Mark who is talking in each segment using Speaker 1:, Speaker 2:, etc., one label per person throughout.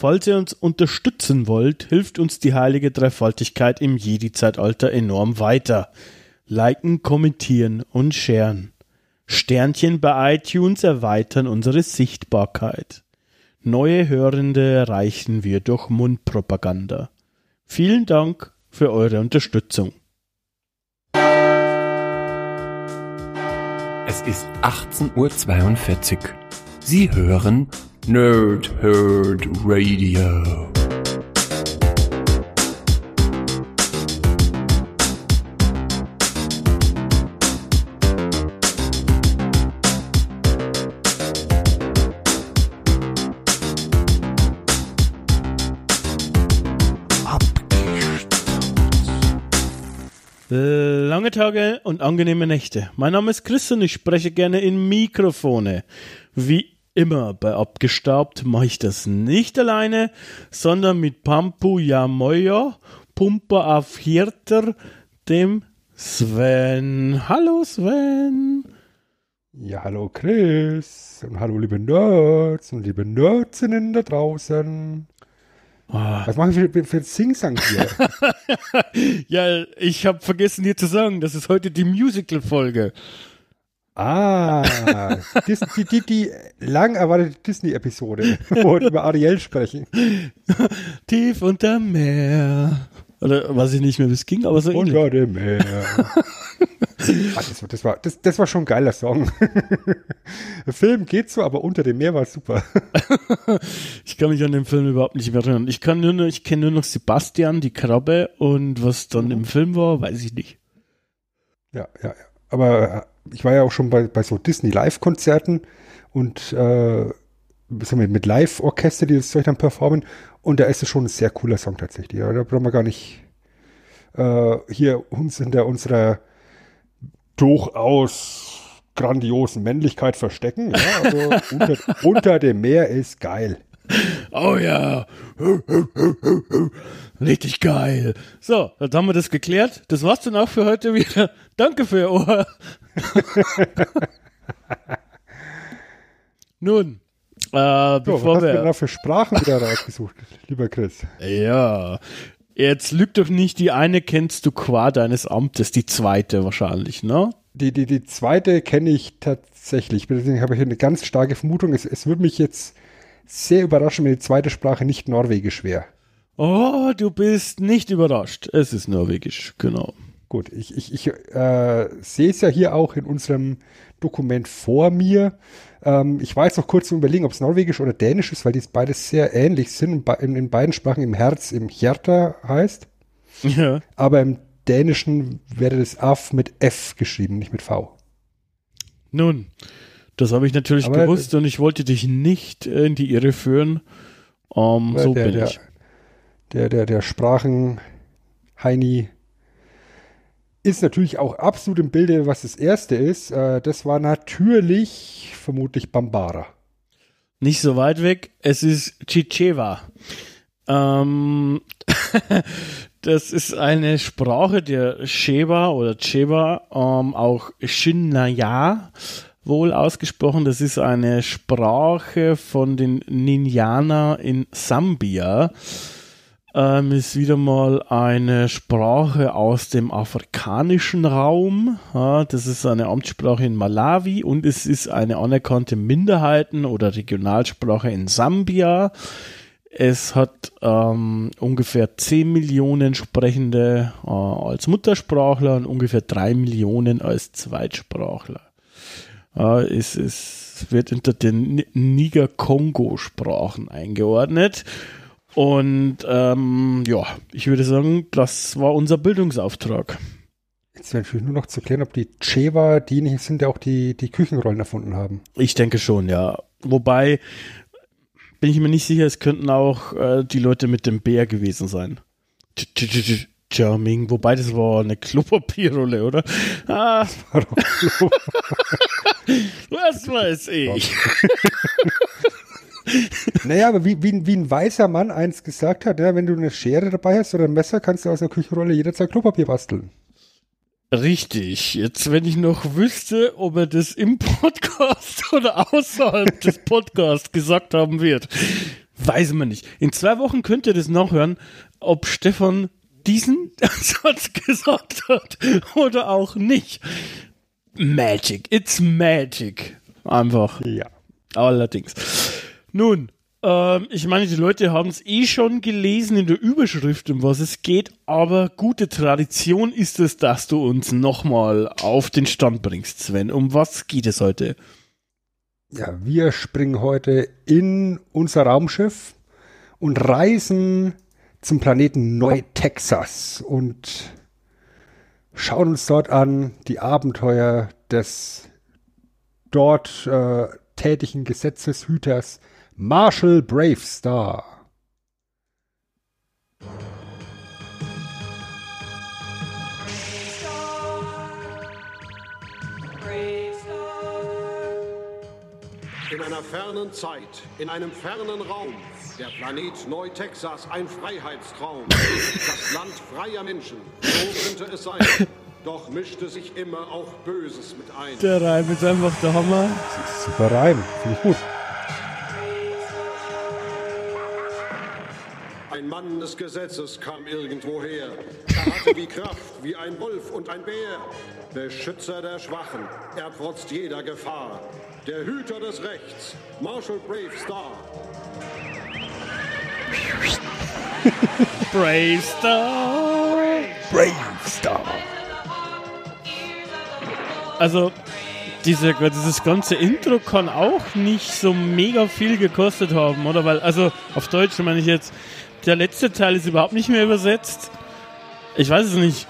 Speaker 1: Falls ihr uns unterstützen wollt, hilft uns die heilige Dreifaltigkeit im Jedi-Zeitalter enorm weiter. Liken, kommentieren und sharen. Sternchen bei iTunes erweitern unsere Sichtbarkeit. Neue Hörende erreichen wir durch Mundpropaganda. Vielen Dank für eure Unterstützung.
Speaker 2: Es ist 18.42 Uhr. Sie hören Nerd Herd Radio.
Speaker 1: Lange Tage und angenehme Nächte. Mein Name ist Chris und ich spreche gerne in Mikrofone. Wie immer bei Abgestaubt mache ich das nicht alleine, sondern mit Pampu Yamoya, Pumper auf Hirter, dem Sven. Hallo Sven.
Speaker 3: Ja, hallo Chris und hallo liebe Nerds und liebe Nerdsinnen da draußen.
Speaker 1: Oh.
Speaker 3: Was machen wir für, für Sing-Sang hier?
Speaker 1: ja, ich habe vergessen dir zu sagen, das ist heute die Musical-Folge.
Speaker 3: Ah, Dis, die, die, die lang erwartete Disney-Episode, wo wir über Ariel sprechen.
Speaker 1: Tief unter Meer. Oder weiß ich nicht mehr, wie es ging, aber so ähnlich.
Speaker 3: Unter dem Meer. ah, das, war, das, war, das, das war schon ein geiler Song. Der Film geht so, aber unter dem Meer war super.
Speaker 1: ich kann mich an den Film überhaupt nicht mehr erinnern. Ich kann nur noch, ich kenne nur noch Sebastian, die Krabbe und was dann im Film war, weiß ich nicht.
Speaker 3: Ja, ja, ja. Aber ich war ja auch schon bei, bei so Disney Live-Konzerten und äh, mit Live-Orchester, die das Zeug dann performen. Und da ist es schon ein sehr cooler Song tatsächlich. Da brauchen wir gar nicht äh, hier uns hinter unserer durchaus grandiosen Männlichkeit verstecken. Ja, also unter, unter dem Meer ist geil.
Speaker 1: Oh ja. Richtig geil. So, dann haben wir das geklärt. Das war's dann auch für heute wieder. Danke für Ihr Ohr. Nun, äh, bevor
Speaker 3: so, was
Speaker 1: wir.
Speaker 3: hast du für Sprachen wieder rausgesucht, lieber Chris?
Speaker 1: Ja. Jetzt lügt doch nicht, die eine kennst du qua deines Amtes, die zweite wahrscheinlich, ne?
Speaker 3: Die, die, die zweite kenne ich tatsächlich. Deswegen habe ich eine ganz starke Vermutung. Es, es würde mich jetzt sehr überraschen, wenn die zweite Sprache nicht Norwegisch wäre.
Speaker 1: Oh, du bist nicht überrascht. Es ist Norwegisch, genau.
Speaker 3: Gut, ich, ich, ich äh, sehe es ja hier auch in unserem Dokument vor mir. Ähm, ich war jetzt noch kurz zu überlegen, ob es Norwegisch oder Dänisch ist, weil die beides sehr ähnlich sind und in, in beiden Sprachen im Herz im Hjerta heißt.
Speaker 1: Ja.
Speaker 3: Aber im Dänischen wäre das Af mit F geschrieben, nicht mit V.
Speaker 1: Nun, das habe ich natürlich
Speaker 3: Aber
Speaker 1: gewusst und ich wollte dich nicht in die Irre führen. Ähm, so
Speaker 3: der,
Speaker 1: bin
Speaker 3: der,
Speaker 1: ich.
Speaker 3: Der, der, der Sprachen Heini ist natürlich auch absolut im Bilde, was das erste ist. Äh, das war natürlich vermutlich Bambara.
Speaker 1: Nicht so weit weg. Es ist Chichewa. Ähm, das ist eine Sprache der Sheba oder Cheba, ähm, auch Shinnaya wohl ausgesprochen. Das ist eine Sprache von den Ninjana in Sambia. Ähm, ist wieder mal eine Sprache aus dem afrikanischen Raum. Ja, das ist eine Amtssprache in Malawi und es ist eine anerkannte Minderheiten- oder Regionalsprache in Sambia. Es hat ähm, ungefähr 10 Millionen Sprechende äh, als Muttersprachler und ungefähr 3 Millionen als Zweitsprachler. Äh, es, es wird unter den Niger-Kongo-Sprachen eingeordnet. Und ähm, ja, ich würde sagen, das war unser Bildungsauftrag.
Speaker 3: Jetzt wäre natürlich nur noch zu klären, ob die Chewa diejenigen sind, die auch die, die Küchenrollen erfunden haben.
Speaker 1: Ich denke schon, ja. Wobei bin ich mir nicht sicher, es könnten auch äh, die Leute mit dem Bär gewesen sein. Charming, wobei das war eine Klopapierrolle, oder? Ah, was weiß ich.
Speaker 3: Naja, aber wie, wie, wie ein weißer Mann eins gesagt hat, ja, wenn du eine Schere dabei hast oder ein Messer, kannst du aus der Küchenrolle jederzeit Klopapier basteln.
Speaker 1: Richtig. Jetzt, wenn ich noch wüsste, ob er das im Podcast oder außerhalb des Podcasts gesagt haben wird, Weiß man nicht. In zwei Wochen könnt ihr das nachhören, ob Stefan diesen Satz gesagt hat oder auch nicht. Magic. It's magic. Einfach.
Speaker 3: Ja.
Speaker 1: Allerdings. Nun, ähm, ich meine, die Leute haben es eh schon gelesen in der Überschrift, um was es geht, aber gute Tradition ist es, dass du uns nochmal auf den Stand bringst, Sven. Um was geht es heute?
Speaker 3: Ja, wir springen heute in unser Raumschiff und reisen zum Planeten Neu-Texas und schauen uns dort an die Abenteuer des dort äh, tätigen Gesetzeshüters Marshall Bravestar.
Speaker 4: In einer fernen Zeit, in einem fernen Raum, der Planet Neu-Texas ein Freiheitstraum. Das Land freier Menschen, so könnte es sein. Doch mischte sich immer auch Böses mit ein.
Speaker 1: Der Reim ist einfach der Hammer.
Speaker 3: Super Reim, finde ich gut.
Speaker 4: Ein Mann des Gesetzes kam irgendwoher. Er hatte die Kraft wie ein Wolf und ein Bär. Beschützer der Schwachen, er trotzt jeder Gefahr. Der Hüter des Rechts, Marshall Bravestar.
Speaker 1: Bravestar.
Speaker 3: Bravestar.
Speaker 1: Also, diese, dieses ganze Intro kann auch nicht so mega viel gekostet haben, oder? Weil, also, auf Deutsch meine ich jetzt, der letzte Teil ist überhaupt nicht mehr übersetzt. Ich weiß es nicht.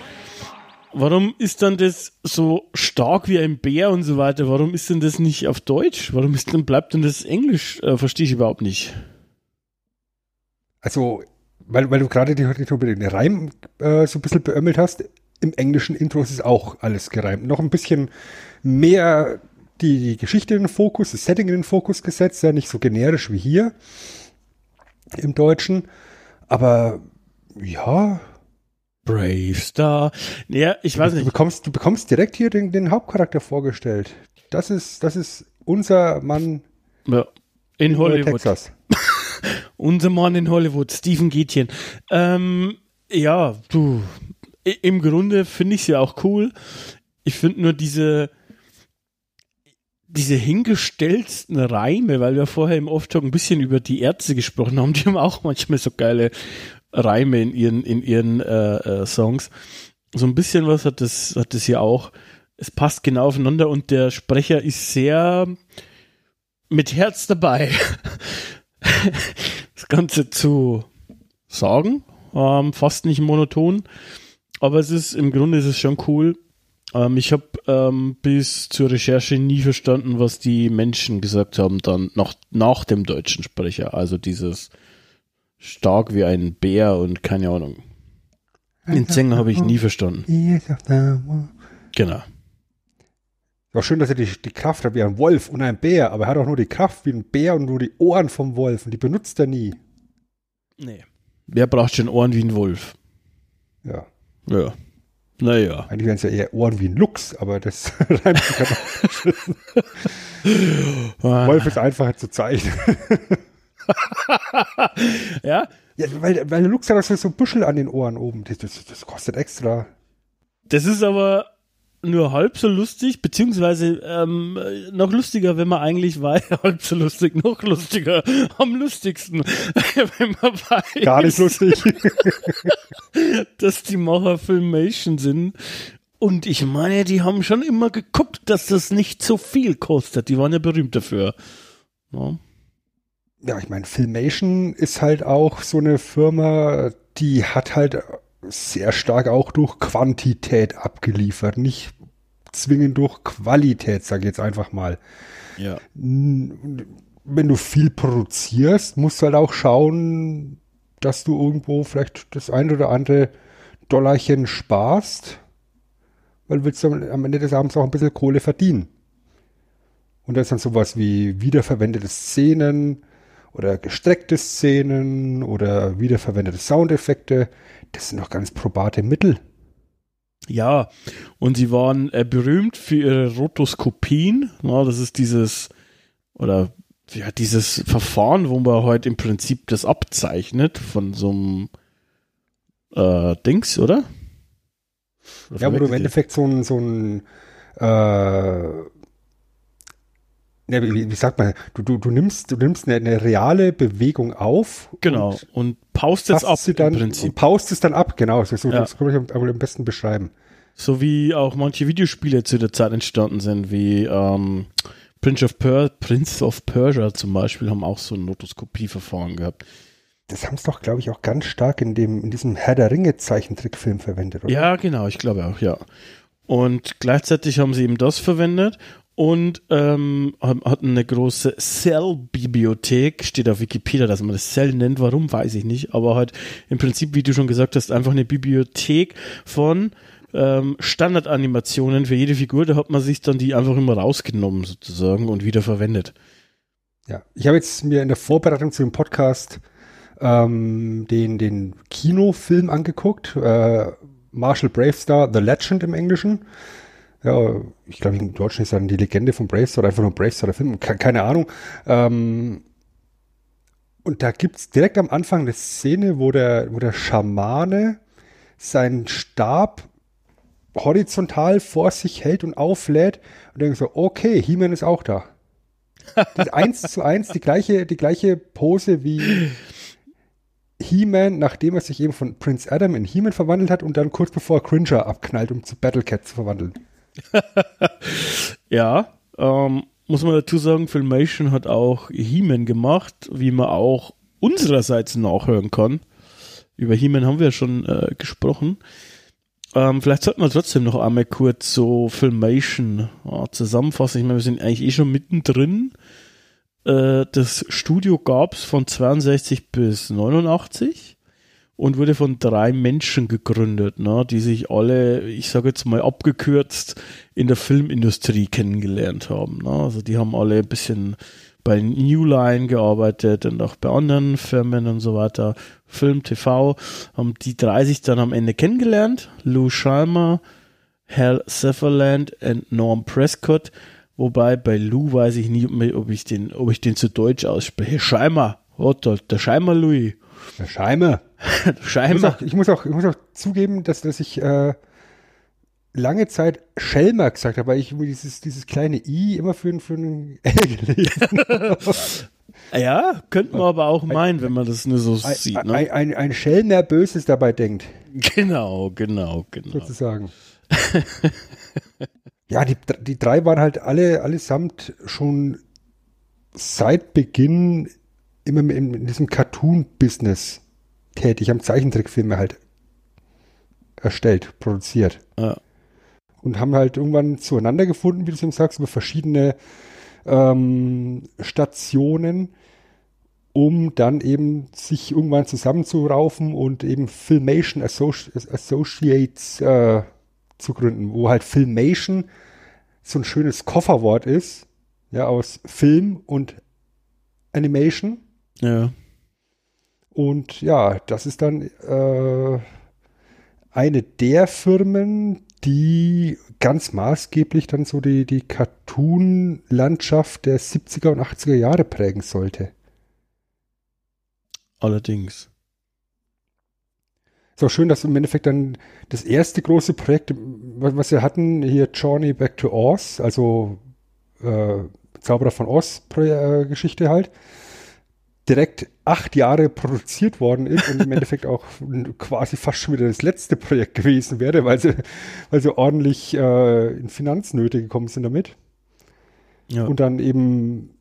Speaker 1: Warum ist dann das so stark wie ein Bär und so weiter? Warum ist denn das nicht auf Deutsch? Warum ist denn, bleibt denn das Englisch? Äh, Verstehe ich überhaupt nicht.
Speaker 3: Also, weil, weil du gerade die, die, den Reim äh, so ein bisschen beömmelt hast, im englischen Intro ist es auch alles gereimt. Noch ein bisschen mehr die, die Geschichte in den Fokus, das Setting in den Fokus gesetzt, ja nicht so generisch wie hier im Deutschen. Aber ja,
Speaker 1: Bravestar. Ja, ich weiß
Speaker 3: du
Speaker 1: nicht.
Speaker 3: bekommst, du bekommst direkt hier den, den Hauptcharakter vorgestellt. Das ist, das ist unser Mann
Speaker 1: Ja. In
Speaker 3: in
Speaker 1: Hollywood.
Speaker 3: Texas.
Speaker 1: Unser Mann in Hollywood, Stephen Gätchen. Ähm, ja, du, im Grunde finde ich es ja auch cool. Ich finde nur diese, diese hingestellten Reime, weil wir vorher im Off-Talk ein bisschen über die Ärzte gesprochen haben, die haben auch manchmal so geile Reime in ihren, in ihren äh, äh, Songs. So ein bisschen was hat das, hat das hier auch. Es passt genau aufeinander und der Sprecher ist sehr mit Herz dabei. das Ganze zu sagen, ähm, fast nicht monoton, aber es ist im Grunde ist es schon cool. Ähm, ich habe ähm, bis zur Recherche nie verstanden, was die Menschen gesagt haben dann nach, nach dem deutschen Sprecher. Also dieses stark wie ein Bär und keine Ahnung. Den Sänger habe ich nie verstanden. Genau.
Speaker 3: Auch schön, dass er die, die Kraft hat wie ein Wolf und ein Bär, aber er hat auch nur die Kraft wie ein Bär und nur die Ohren vom Wolf und die benutzt er nie.
Speaker 1: Nee. Wer braucht schon Ohren wie ein Wolf?
Speaker 3: Ja.
Speaker 1: Ja. Naja.
Speaker 3: Eigentlich wären es ja eher Ohren wie ein Luchs, aber das reimt sich ja noch. Wolf ist einfacher zu zeichnen.
Speaker 1: Ja,
Speaker 3: Ja, weil, weil der Luchs hat auch so, so Büschel an den Ohren oben. Das, das, das kostet extra.
Speaker 1: Das ist aber nur halb so lustig, beziehungsweise ähm, noch lustiger, wenn man eigentlich weiß, halb so lustig, noch lustiger, am lustigsten, wenn man weiß,
Speaker 3: Gar nicht lustig.
Speaker 1: dass die Macher Filmation sind. Und ich meine, die haben schon immer geguckt, dass das nicht so viel kostet. Die waren ja berühmt dafür. Ja.
Speaker 3: ja, ich meine, Filmation ist halt auch so eine Firma, die hat halt sehr stark auch durch Quantität abgeliefert, nicht zwingend durch Qualität, sage ich jetzt einfach mal.
Speaker 1: ja.
Speaker 3: Wenn du viel produzierst, musst du halt auch schauen, dass du irgendwo vielleicht das ein oder andere Dollarchen sparst, weil willst du am am Ende des Abends auch ein bisschen Kohle verdienen. Und da ist dann sowas wie wiederverwendete Szenen oder gestreckte Szenen oder wiederverwendete Soundeffekte. Das sind doch ganz probate Mittel.
Speaker 1: Ja, und sie waren äh, berühmt für ihre Rotoskopien. Ja, das ist dieses, oder ja, dieses Verfahren, wo man heute im Prinzip das abzeichnet von so einem äh, Dings, oder?
Speaker 3: oder ja, wo du im Endeffekt so ein, so ein äh, ja, wie, wie, sagt man, du, du, du nimmst, du nimmst eine, eine reale Bewegung auf.
Speaker 1: Genau, und, und paust es ab
Speaker 3: sie dann, im Prinzip. Und paust es dann ab, genau. So, so, ja. Das kann ich am, am besten beschreiben.
Speaker 1: So wie auch manche Videospiele zu der Zeit entstanden sind, wie ähm, Prince of, per Prince of Persia zum Beispiel, haben auch so ein Notoskopieverfahren gehabt.
Speaker 3: Das haben es doch, glaube ich, auch ganz stark in, dem, in diesem Herr der Ringe Zeichentrickfilm verwendet, oder?
Speaker 1: Ja, genau, ich glaube auch, ja. Und gleichzeitig haben sie eben das verwendet und ähm, hatten eine große Cell-Bibliothek, steht auf Wikipedia, dass man das Cell nennt, warum weiß ich nicht, aber halt im Prinzip, wie du schon gesagt hast, einfach eine Bibliothek von ähm, Standardanimationen für jede Figur, da hat man sich dann die einfach immer rausgenommen sozusagen und wieder verwendet.
Speaker 3: Ja, ich habe jetzt mir in der Vorbereitung zu dem Podcast ähm, den, den Kinofilm angeguckt, äh, Marshall Bravestar, The Legend im Englischen. Ja, ich glaube, in Deutschland ist dann die Legende von Bravestar oder einfach nur Bravestar der Film, keine Ahnung. Ähm, und da gibt es direkt am Anfang eine Szene, wo der, wo der Schamane seinen Stab horizontal vor sich hält und auflädt und denkt so, okay, He-Man ist auch da. Das ist eins zu eins die gleiche, die gleiche Pose wie He-Man, nachdem er sich eben von Prince Adam in He-Man verwandelt hat und dann kurz bevor Cringer abknallt, um zu Battlecat zu verwandeln.
Speaker 1: ja, ähm, muss man dazu sagen, Filmation hat auch He-Man gemacht, wie man auch unsererseits nachhören kann. Über He-Man haben wir schon äh, gesprochen. Ähm, vielleicht sollten wir trotzdem noch einmal kurz so Filmation ja, zusammenfassen. Ich meine, wir sind eigentlich eh schon mittendrin. Äh, das Studio gab es von 62 bis 89 und wurde von drei Menschen gegründet, ne, die sich alle, ich sage jetzt mal abgekürzt, in der Filmindustrie kennengelernt haben. Ne. Also die haben alle ein bisschen bei New Line gearbeitet und auch bei anderen Firmen und so weiter. Film, TV, haben die drei sich dann am Ende kennengelernt. Lou Scheimer, Hal Sutherland und Norm Prescott. Wobei bei Lou weiß ich nie, ob ich den, ob ich den zu Deutsch ausspreche. Scheimer, oh, der Scheimer Louis.
Speaker 3: Der Scheimer.
Speaker 1: Scheimer.
Speaker 3: Ich muss, auch, ich, muss auch, ich muss auch zugeben, dass, dass ich äh, lange Zeit Schelmer gesagt habe, weil ich dieses, dieses kleine I immer für, für ein L gelesen
Speaker 1: Ja, könnte man aber auch meinen, wenn man das nur so ein, sieht. Ne?
Speaker 3: Ein, ein, ein Schelmer Böses dabei denkt.
Speaker 1: Genau, genau, genau.
Speaker 3: Sozusagen. ja, die, die drei waren halt alle allesamt schon seit Beginn immer in, in diesem Cartoon-Business tätig, haben Zeichentrickfilme halt erstellt, produziert. Ja. Und haben halt irgendwann zueinander gefunden, wie du es eben sagst, über verschiedene ähm, Stationen, um dann eben sich irgendwann zusammenzuraufen und eben Filmation Associ Associates äh, zu gründen, wo halt Filmation so ein schönes Kofferwort ist, ja, aus Film und Animation.
Speaker 1: Ja.
Speaker 3: Und ja, das ist dann äh, eine der Firmen, die ganz maßgeblich dann so die, die Cartoon-Landschaft der 70er und 80er Jahre prägen sollte.
Speaker 1: Allerdings.
Speaker 3: Ist auch schön, dass im Endeffekt dann das erste große Projekt, was wir hatten, hier Journey Back to Oz, also äh, Zauberer von Oz äh, Geschichte halt, direkt acht Jahre produziert worden ist und im Endeffekt auch quasi fast schon wieder das letzte Projekt gewesen wäre, weil sie, weil sie ordentlich äh, in Finanznöte gekommen sind damit. Ja. Und dann eben,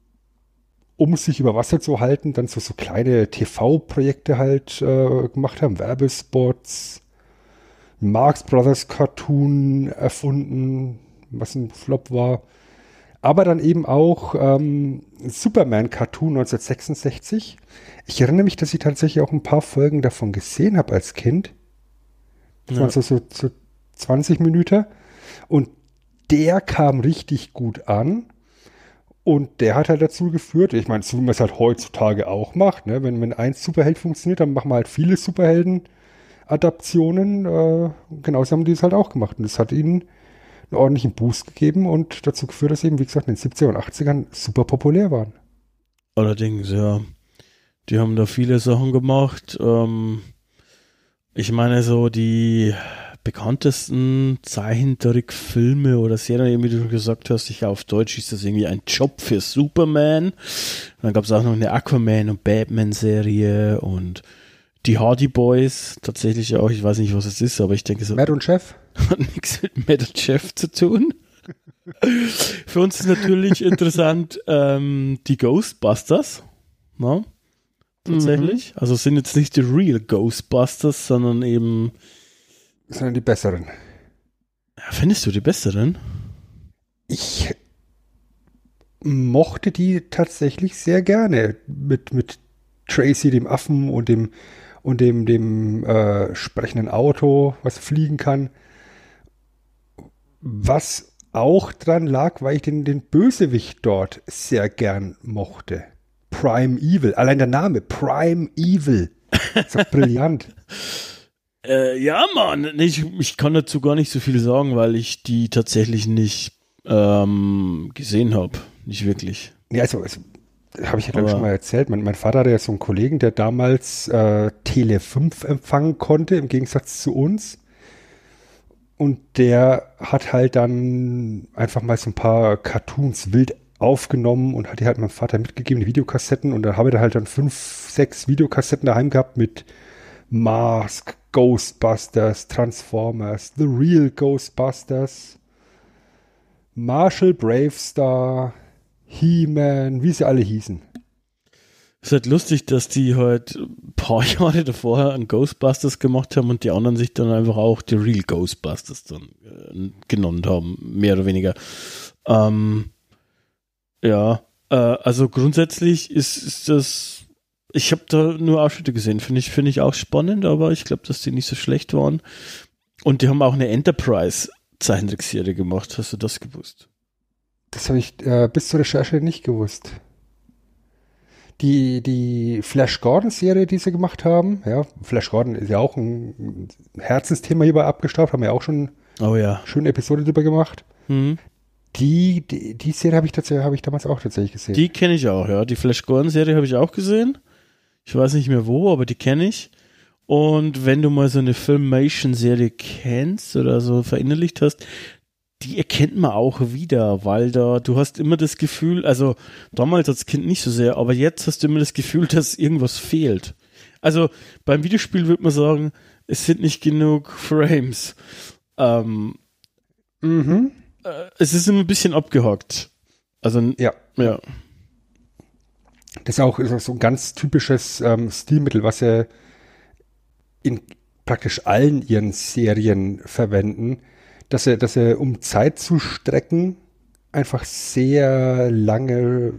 Speaker 3: um sich über Wasser zu halten, dann so, so kleine TV-Projekte halt äh, gemacht haben, Werbespots, Marx Brothers Cartoon erfunden, was ein Flop war aber dann eben auch ähm, Superman-Cartoon 1966. Ich erinnere mich, dass ich tatsächlich auch ein paar Folgen davon gesehen habe als Kind. Das ja. waren so, so, so 20 Minuten. Und der kam richtig gut an. Und der hat halt dazu geführt, ich meine, so wie man es halt heutzutage auch macht, ne? wenn, wenn ein Superheld funktioniert, dann machen wir halt viele Superhelden-Adaptionen. Äh, genauso haben die es halt auch gemacht. Und das hat ihnen einen ordentlichen Boost gegeben und dazu geführt, dass eben, wie gesagt, in den 70er und 80ern super populär waren.
Speaker 1: Allerdings, ja. Die haben da viele Sachen gemacht. Ähm, ich meine, so die bekanntesten Zeichentrickfilme oder Serien, wie du gesagt hast, ich auf Deutsch ist das irgendwie ein Job für Superman. Dann gab es auch noch eine Aquaman und Batman Serie und die Hardy Boys tatsächlich auch. Ich weiß nicht, was es ist, aber ich denke so.
Speaker 3: Matt und Chef?
Speaker 1: Hat nichts mit Matt und Chef zu tun. Für uns ist natürlich interessant ähm, die Ghostbusters. No? Tatsächlich. Mhm. Also sind jetzt nicht die Real Ghostbusters, sondern eben.
Speaker 3: Sondern die besseren.
Speaker 1: Ja, findest du die besseren?
Speaker 3: Ich mochte die tatsächlich sehr gerne. Mit, mit Tracy, dem Affen und dem und dem, dem äh, sprechenden Auto, was fliegen kann. Was auch dran lag, weil ich den, den Bösewicht dort sehr gern mochte. Prime Evil. Allein der Name, Prime Evil. Das ist brillant.
Speaker 1: Äh, ja, Mann. Ich, ich kann dazu gar nicht so viel sagen, weil ich die tatsächlich nicht ähm, gesehen habe. Nicht wirklich.
Speaker 3: Ja, also, also habe ich ja, glaube ich, schon mal erzählt. Mein, mein, Vater hatte ja so einen Kollegen, der damals äh, Tele 5 empfangen konnte, im Gegensatz zu uns. Und der hat halt dann einfach mal so ein paar Cartoons wild aufgenommen und hat die halt meinem Vater mitgegeben, die Videokassetten. Und da habe ich halt dann fünf, sechs Videokassetten daheim gehabt mit Mask, Ghostbusters, Transformers, The Real Ghostbusters, Marshall Bravestar, He-Man, wie sie alle hießen.
Speaker 1: Es ist halt lustig, dass die halt ein paar Jahre davor einen Ghostbusters gemacht haben und die anderen sich dann einfach auch die Real Ghostbusters dann äh, genannt haben, mehr oder weniger. Ähm, ja, äh, also grundsätzlich ist, ist das, ich habe da nur Ausschnitte gesehen, finde ich, finde ich auch spannend, aber ich glaube, dass die nicht so schlecht waren. Und die haben auch eine Enterprise Zeichentrickserie gemacht. Hast du das gewusst?
Speaker 3: Das habe ich äh, bis zur Recherche nicht gewusst. Die, die Flash Gordon-Serie, die sie gemacht haben, ja, Flash Gordon ist ja auch ein Herzensthema hierbei abgestaubt, haben wir ja auch schon
Speaker 1: oh, ja.
Speaker 3: schöne Episode drüber gemacht. Mhm. Die, die, die, Serie habe ich tatsächlich, habe ich damals auch tatsächlich gesehen.
Speaker 1: Die kenne ich auch, ja. Die Flash Gordon-Serie habe ich auch gesehen. Ich weiß nicht mehr wo, aber die kenne ich. Und wenn du mal so eine Filmation-Serie kennst oder so verinnerlicht hast, die erkennt man auch wieder, weil da, du hast immer das Gefühl, also damals als Kind nicht so sehr, aber jetzt hast du immer das Gefühl, dass irgendwas fehlt. Also beim Videospiel würde man sagen, es sind nicht genug Frames. Ähm, mhm. äh, es ist immer ein bisschen abgehackt. Also,
Speaker 3: ja.
Speaker 1: ja.
Speaker 3: Das ist auch, ist auch so ein ganz typisches ähm, Stilmittel, was sie in praktisch allen ihren Serien verwenden dass er, dass er, um Zeit zu strecken, einfach sehr lange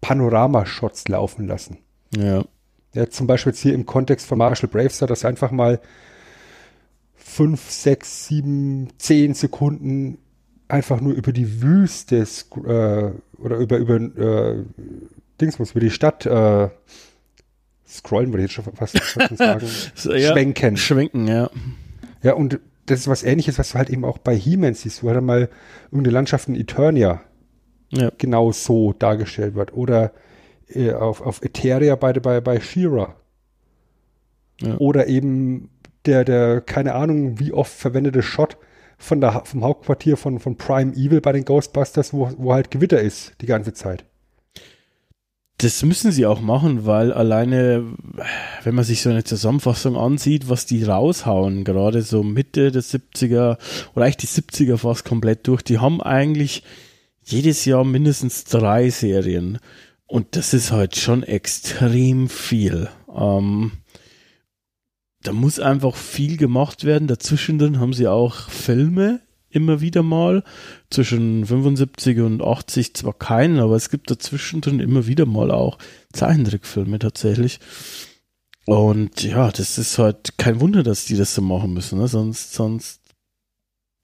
Speaker 3: Panoramashots laufen lassen.
Speaker 1: Ja.
Speaker 3: Ja, zum Beispiel jetzt hier im Kontext von Marshall Bravestar, dass einfach mal fünf, sechs, sieben, zehn Sekunden einfach nur über die Wüste äh, oder über, über äh, Dingsmus, über die Stadt äh, scrollen, würde ich jetzt schon fast, fast sagen.
Speaker 1: ja, schwenken. Schwenken, ja.
Speaker 3: Ja, und das ist was ähnliches, was du halt eben auch bei He-Man siehst, wo halt mal irgendeine Landschaft in Eternia ja. genau so dargestellt wird. Oder äh, auf, auf Eteria bei, bei, bei She-Ra. Ja. Oder eben der, der, keine Ahnung, wie oft verwendete Shot von der, vom Hauptquartier von, von Prime Evil bei den Ghostbusters, wo, wo halt Gewitter ist die ganze Zeit.
Speaker 1: Das müssen sie auch machen, weil alleine, wenn man sich so eine Zusammenfassung ansieht, was die raushauen, gerade so Mitte der 70er oder eigentlich die 70er fast komplett durch, die haben eigentlich jedes Jahr mindestens drei Serien. Und das ist halt schon extrem viel. Ähm, da muss einfach viel gemacht werden. Dazwischen haben sie auch Filme immer wieder mal. Zwischen 75 und 80 zwar keinen, aber es gibt dazwischen drin immer wieder mal auch Zeichentrickfilme tatsächlich. Und ja, das ist halt kein Wunder, dass die das so machen müssen, ne? sonst, sonst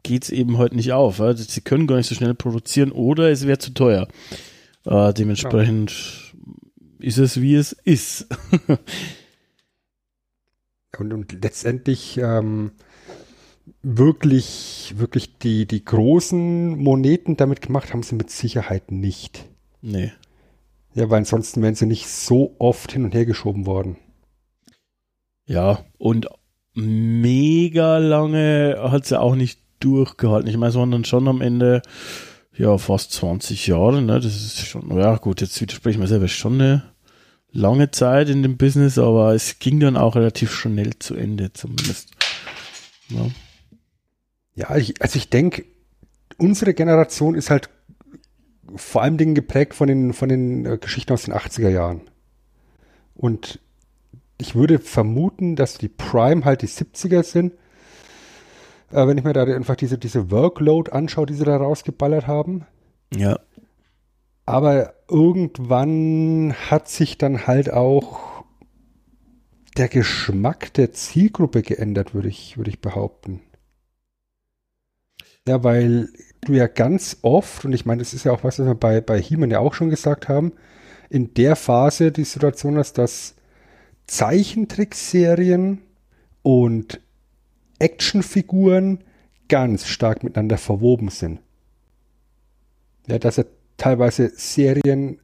Speaker 1: geht's eben halt nicht auf. Ja? Sie können gar nicht so schnell produzieren oder es wäre zu teuer. Äh, dementsprechend ja. ist es, wie es ist.
Speaker 3: und, und letztendlich ähm, wirklich, wirklich die, die großen Moneten damit gemacht haben sie mit Sicherheit nicht.
Speaker 1: Nee.
Speaker 3: Ja, weil ansonsten wären sie nicht so oft hin und her geschoben worden.
Speaker 1: Ja, und mega lange hat sie auch nicht durchgehalten. Ich meine, es waren dann schon am Ende ja fast 20 Jahre, ne? Das ist schon, ja gut, jetzt widerspreche ich mir selber, schon eine lange Zeit in dem Business, aber es ging dann auch relativ schnell zu Ende zumindest. Ja,
Speaker 3: Ja, ich, also ich denke, unsere Generation ist halt vor allem Dingen geprägt von den, von den äh, Geschichten aus den 80er Jahren. Und ich würde vermuten, dass die Prime halt die 70er sind. Äh, wenn ich mir da einfach diese, diese Workload anschaue, die sie da rausgeballert haben.
Speaker 1: ja,
Speaker 3: Aber irgendwann hat sich dann halt auch der Geschmack der Zielgruppe geändert, würde ich, würde ich behaupten. Ja, weil du ja ganz oft, und ich meine, das ist ja auch was, was wir bei, bei He-Man ja auch schon gesagt haben, in der Phase die Situation hast, dass Zeichentrickserien und Actionfiguren ganz stark miteinander verwoben sind. Ja, dass ja teilweise Serien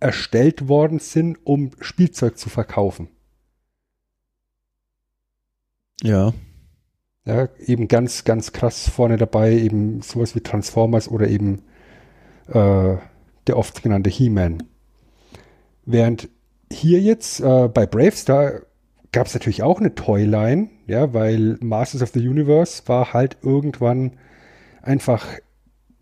Speaker 3: erstellt worden sind, um Spielzeug zu verkaufen.
Speaker 1: ja,
Speaker 3: Ja, eben ganz, ganz krass vorne dabei, eben sowas wie Transformers oder eben äh, der oft genannte He-Man. Während hier jetzt äh, bei Bravestar gab es natürlich auch eine Toyline, ja, weil Masters of the Universe war halt irgendwann einfach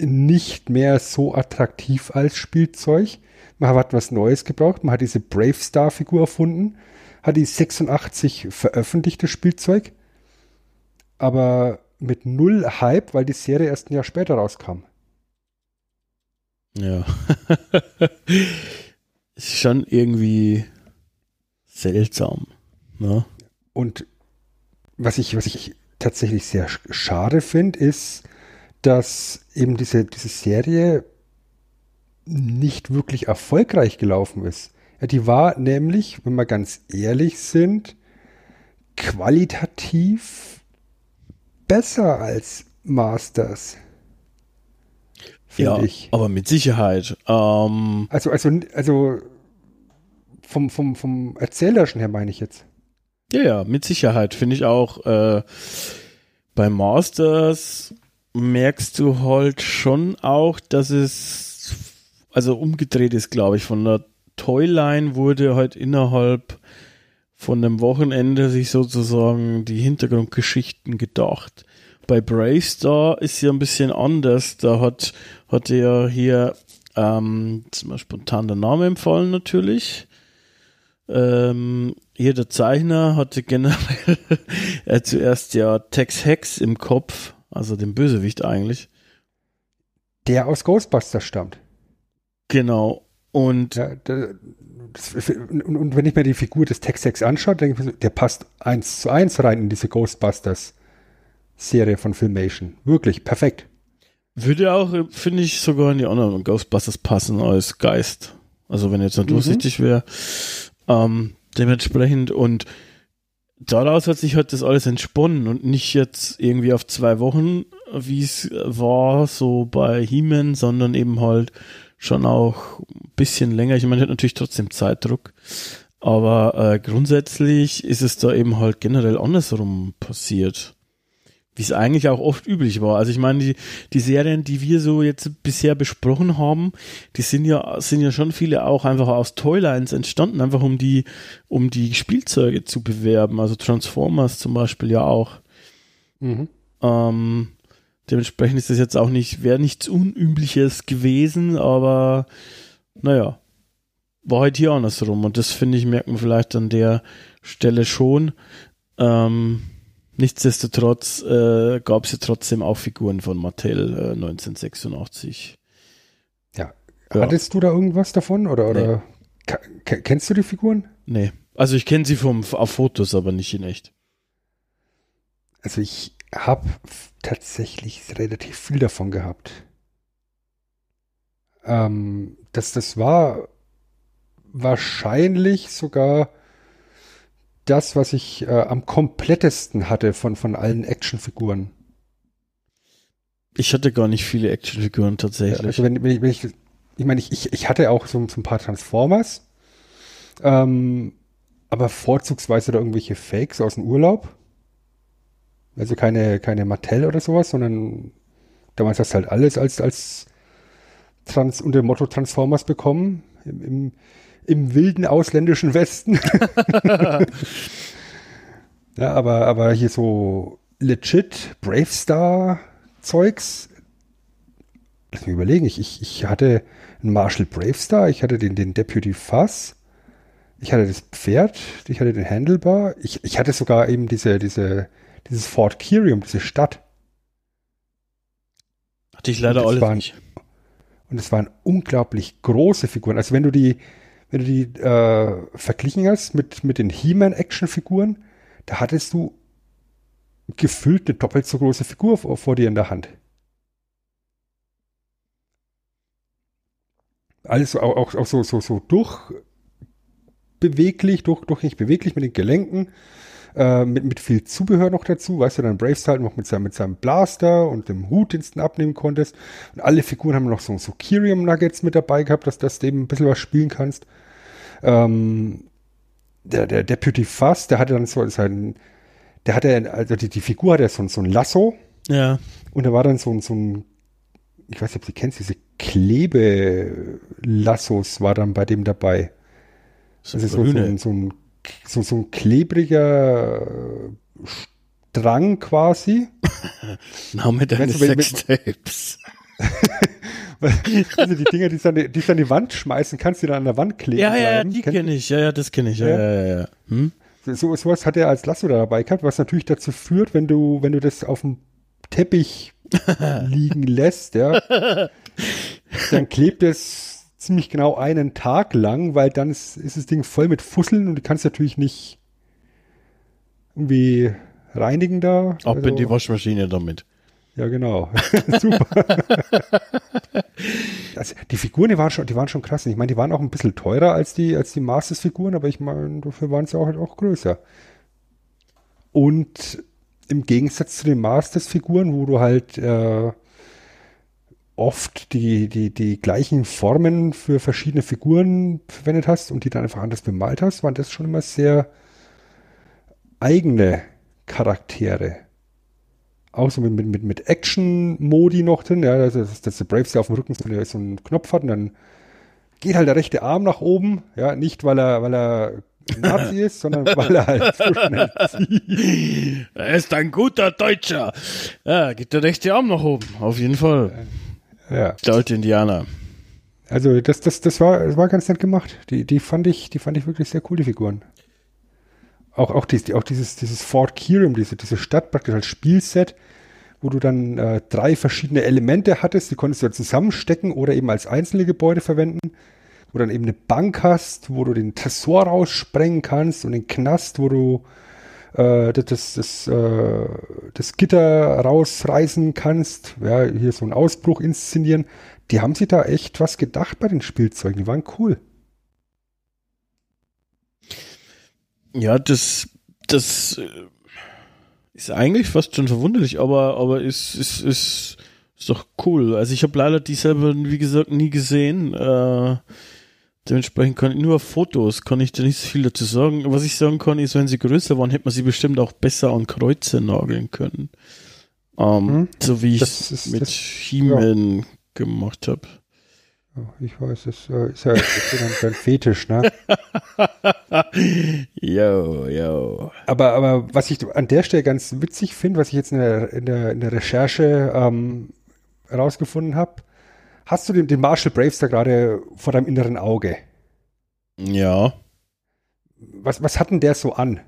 Speaker 3: nicht mehr so attraktiv als Spielzeug. Man hat was Neues gebraucht, man hat diese Bravestar-Figur erfunden, hat die 86 veröffentlichte Spielzeug, aber mit null Hype, weil die Serie erst ein Jahr später rauskam.
Speaker 1: ja. ist schon irgendwie seltsam. Ne?
Speaker 3: Und was ich, was ich tatsächlich sehr sch- schade finde, ist, dass eben diese, diese Serie nicht wirklich erfolgreich gelaufen ist. Ja, die war nämlich, wenn wir ganz ehrlich sind, qualitativ besser als Masters. Finde
Speaker 1: Ja,
Speaker 3: ich.
Speaker 1: aber mit Sicherheit. Ähm,
Speaker 3: Also, also, also vom, vom, vom Erzählerischen her meine ich jetzt.
Speaker 1: Ja, ja, mit Sicherheit. Finde ich auch. Äh, bei Masters merkst du halt schon auch, dass es also umgedreht ist, glaube ich. Von der Toyline wurde halt innerhalb von einem Wochenende sich sozusagen die Hintergrundgeschichten gedacht. Bei Bravestar ist ja ein bisschen anders. Da hat, hatte ja hier ähm, jetzt mal spontan der Name empfallen natürlich. Ähm, hier der Zeichner hatte generell äh, zuerst ja Tex Hex im Kopf, also den Bösewicht eigentlich.
Speaker 3: Der aus Ghostbusters stammt.
Speaker 1: Genau. Und
Speaker 3: Ja, das, und, und wenn ich mir die Figur des Tex-Hex anschaue, denke ich mir so, der passt eins zu eins rein in diese Ghostbusters-Serie von Filmation. Wirklich, perfekt.
Speaker 1: würde auch, finde ich, sogar in die anderen Ghostbusters passen als Geist. Also wenn er jetzt nicht
Speaker 3: Mhm.
Speaker 1: durchsichtig wäre. Ähm, dementsprechend und daraus hat sich halt das alles entsponnen und nicht jetzt irgendwie auf zwei Wochen, wie es war, so bei He-Man, sondern eben halt schon auch ein bisschen länger. Ich meine, hat natürlich trotzdem Zeitdruck. Aber äh, grundsätzlich ist es da eben halt generell andersrum passiert. Wie es eigentlich auch oft üblich war. Also ich meine, die, die Serien, die wir so jetzt bisher besprochen haben, die sind ja, sind ja schon viele auch einfach aus Toylines entstanden, einfach um die, um die Spielzeuge zu bewerben. Also Transformers zum Beispiel ja auch.
Speaker 3: Mhm.
Speaker 1: Ähm, dementsprechend ist das jetzt auch nicht, wäre nichts Unübliches gewesen, aber naja, war halt hier andersrum. Und das finde ich, merkt man vielleicht an der Stelle schon. Ähm, nichtsdestotrotz äh, gab es ja trotzdem auch Figuren von Mattel äh, 1986.
Speaker 3: Ja.
Speaker 1: Ja.
Speaker 3: Hattest du da irgendwas davon? Oder, oder ke- kennst du die Figuren?
Speaker 1: Nee. Also ich kenne sie vom auf Fotos, aber nicht in echt.
Speaker 3: Also ich habe tatsächlich relativ viel davon gehabt. Ähm, das, das war wahrscheinlich sogar das, was ich äh, am komplettesten hatte von, von allen Actionfiguren.
Speaker 1: Ich hatte gar nicht viele Actionfiguren
Speaker 3: Ja,
Speaker 1: tatsächlich.
Speaker 3: Also wenn, wenn, ich, wenn ich ich meine, ich, ich, ich hatte auch so, so ein paar Transformers, ähm, aber vorzugsweise da irgendwelche Fakes aus dem Urlaub. Also keine, keine Mattel oder sowas, sondern damals hast du halt alles als, als Trans unter dem Motto Transformers bekommen. Im, im, im wilden ausländischen Westen. ja, aber, aber hier so legit Bravestar Zeugs. Lass mich überlegen, ich, ich, ich hatte einen Marshall Bravestar, ich hatte den, den Deputy Fuss, ich hatte das Pferd, ich hatte den Handlebar, ich, ich hatte sogar eben diese, diese, dieses Fort Kirium, diese Stadt.
Speaker 1: Hatte ich leider alles
Speaker 3: waren,
Speaker 1: nicht.
Speaker 3: Und es waren unglaublich große Figuren. Also wenn du die, wenn du die äh, verglichen hast mit, mit den He-Man-Action-Figuren, da hattest du gefüllt eine doppelt so große Figur vor, vor dir in der Hand. Alles auch, auch, auch so, so, so durchbeweglich, durch, durch nicht beweglich mit den Gelenken, äh, mit, mit viel Zubehör noch dazu. Weißt du, dann Braves halt noch mit seinem, mit seinem Blaster und dem Hut, den du abnehmen konntest. Und alle Figuren haben noch so, so Kirium Nuggets mit dabei gehabt, dass, dass du eben ein bisschen was spielen kannst. Ähm, der, der Deputy Fast, der hatte dann so sein, der hatte, also die, die Figur hatte so, so ein Lasso.
Speaker 1: Ja.
Speaker 3: Und da war dann so, so ein, ich weiß nicht, ob Sie kennst, diese Klebelassos war dann bei dem dabei.
Speaker 1: So
Speaker 3: Das ist so, so, ein, so, ein, so, so ein klebriger Strang quasi.
Speaker 1: Name deines Sextapes.
Speaker 3: also die Dinger, die du an die, die an die Wand schmeißen kannst, die dann an der Wand kleben.
Speaker 1: Ja, ja,
Speaker 3: bleiben.
Speaker 1: die kenne ich. Ja, ja, das kenne ich. Ja,
Speaker 3: Ja.
Speaker 1: ja, ja. ja. Hm?
Speaker 3: So, sowas hat er als Lasso da dabei gehabt, was natürlich dazu führt, wenn du, wenn du das auf dem Teppich liegen lässt, ja, dann klebt es ziemlich genau einen Tag lang, weil dann ist, ist das Ding voll mit Fusseln und du kannst natürlich nicht irgendwie reinigen da.
Speaker 1: Ab
Speaker 3: Also-
Speaker 1: in die Waschmaschine damit.
Speaker 3: Ja, genau. Super. also, die Figuren, die waren schon, die waren schon krass. Ich meine, die waren auch ein bisschen teurer als die, als die Masters-Figuren, aber ich meine, dafür waren sie auch halt auch größer. Und im Gegensatz zu den Masters-Figuren, wo du halt äh, oft die, die, die gleichen Formen für verschiedene Figuren verwendet hast und die dann einfach anders bemalt hast, waren das schon immer sehr eigene Charaktere auch so mit, mit, mit Action-Modi noch drin, ja, dass, dass der Braves ja auf dem Rücken so einen Knopf hat und dann geht halt der rechte Arm nach oben, ja, nicht weil er, weil er Nazi ist, sondern weil er halt so schnell zieht.
Speaker 1: Er ist ein guter Deutscher. Ja, geht der rechte Arm nach oben. Auf jeden Fall.
Speaker 3: Ja,
Speaker 1: Der alte Indianer.
Speaker 3: also das, das, das war, das war ganz nett gemacht. Die, die fand ich, die fand ich wirklich sehr cool, die Figuren. Auch, auch, dies, auch dieses, dieses Fort Kirim, diese, diese Stadt praktisch als Spielset, wo du dann äh, drei verschiedene Elemente hattest, die konntest du ja zusammenstecken oder eben als einzelne Gebäude verwenden, wo dann eben eine Bank hast, wo du den Tresor raussprengen kannst und den Knast, wo du äh, das, das, äh, das Gitter rausreißen kannst, ja, hier so einen Ausbruch inszenieren. Die haben sich da echt was gedacht bei den Spielzeugen, die waren cool.
Speaker 1: Ja, das, das äh, ist eigentlich fast schon verwunderlich, aber, aber ist, ist, ist, ist doch cool. Also ich habe leider die selber, wie gesagt, nie gesehen. Äh, dementsprechend kann ich nur auf Fotos, kann ich da nicht so viel dazu sagen. Was ich sagen kann, ist, wenn sie größer waren, hätte man sie bestimmt auch besser an Kreuze nageln können. Ähm,
Speaker 3: Hm.
Speaker 1: So wie ich
Speaker 3: ist-
Speaker 1: mit
Speaker 3: das-
Speaker 1: He-Man gemacht habe.
Speaker 3: Ja, ich weiß, das äh, ist ja ja dein Fetisch, ne?
Speaker 1: Yo, yo.
Speaker 3: Aber, aber was ich an der Stelle ganz witzig finde, was ich jetzt in der, in der, in der Recherche ähm, herausgefunden habe, hast du den, den Marshall Braves da gerade vor deinem inneren Auge?
Speaker 1: Ja.
Speaker 3: Was, was hat denn der so an?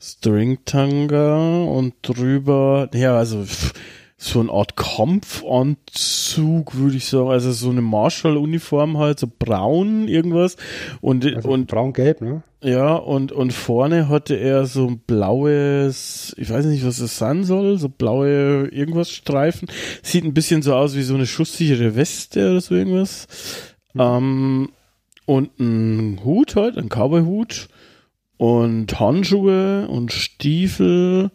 Speaker 1: Stringtanga und drüber, ja, also pff, so eine Art Kampfanzug, würde ich sagen, also so eine Marshall-Uniform halt, so braun irgendwas und,
Speaker 3: Also
Speaker 1: und
Speaker 3: braun-gelb, ne?
Speaker 1: ja, und, und vorne hatte er so ein blaues, ich weiß nicht, was es sein soll, so blaue irgendwas Streifen. Sieht ein bisschen so aus wie so eine schusssichere Weste oder so irgendwas. Ähm, und ein Hut halt, ein Cowboy-Hut und Handschuhe und Stiefel.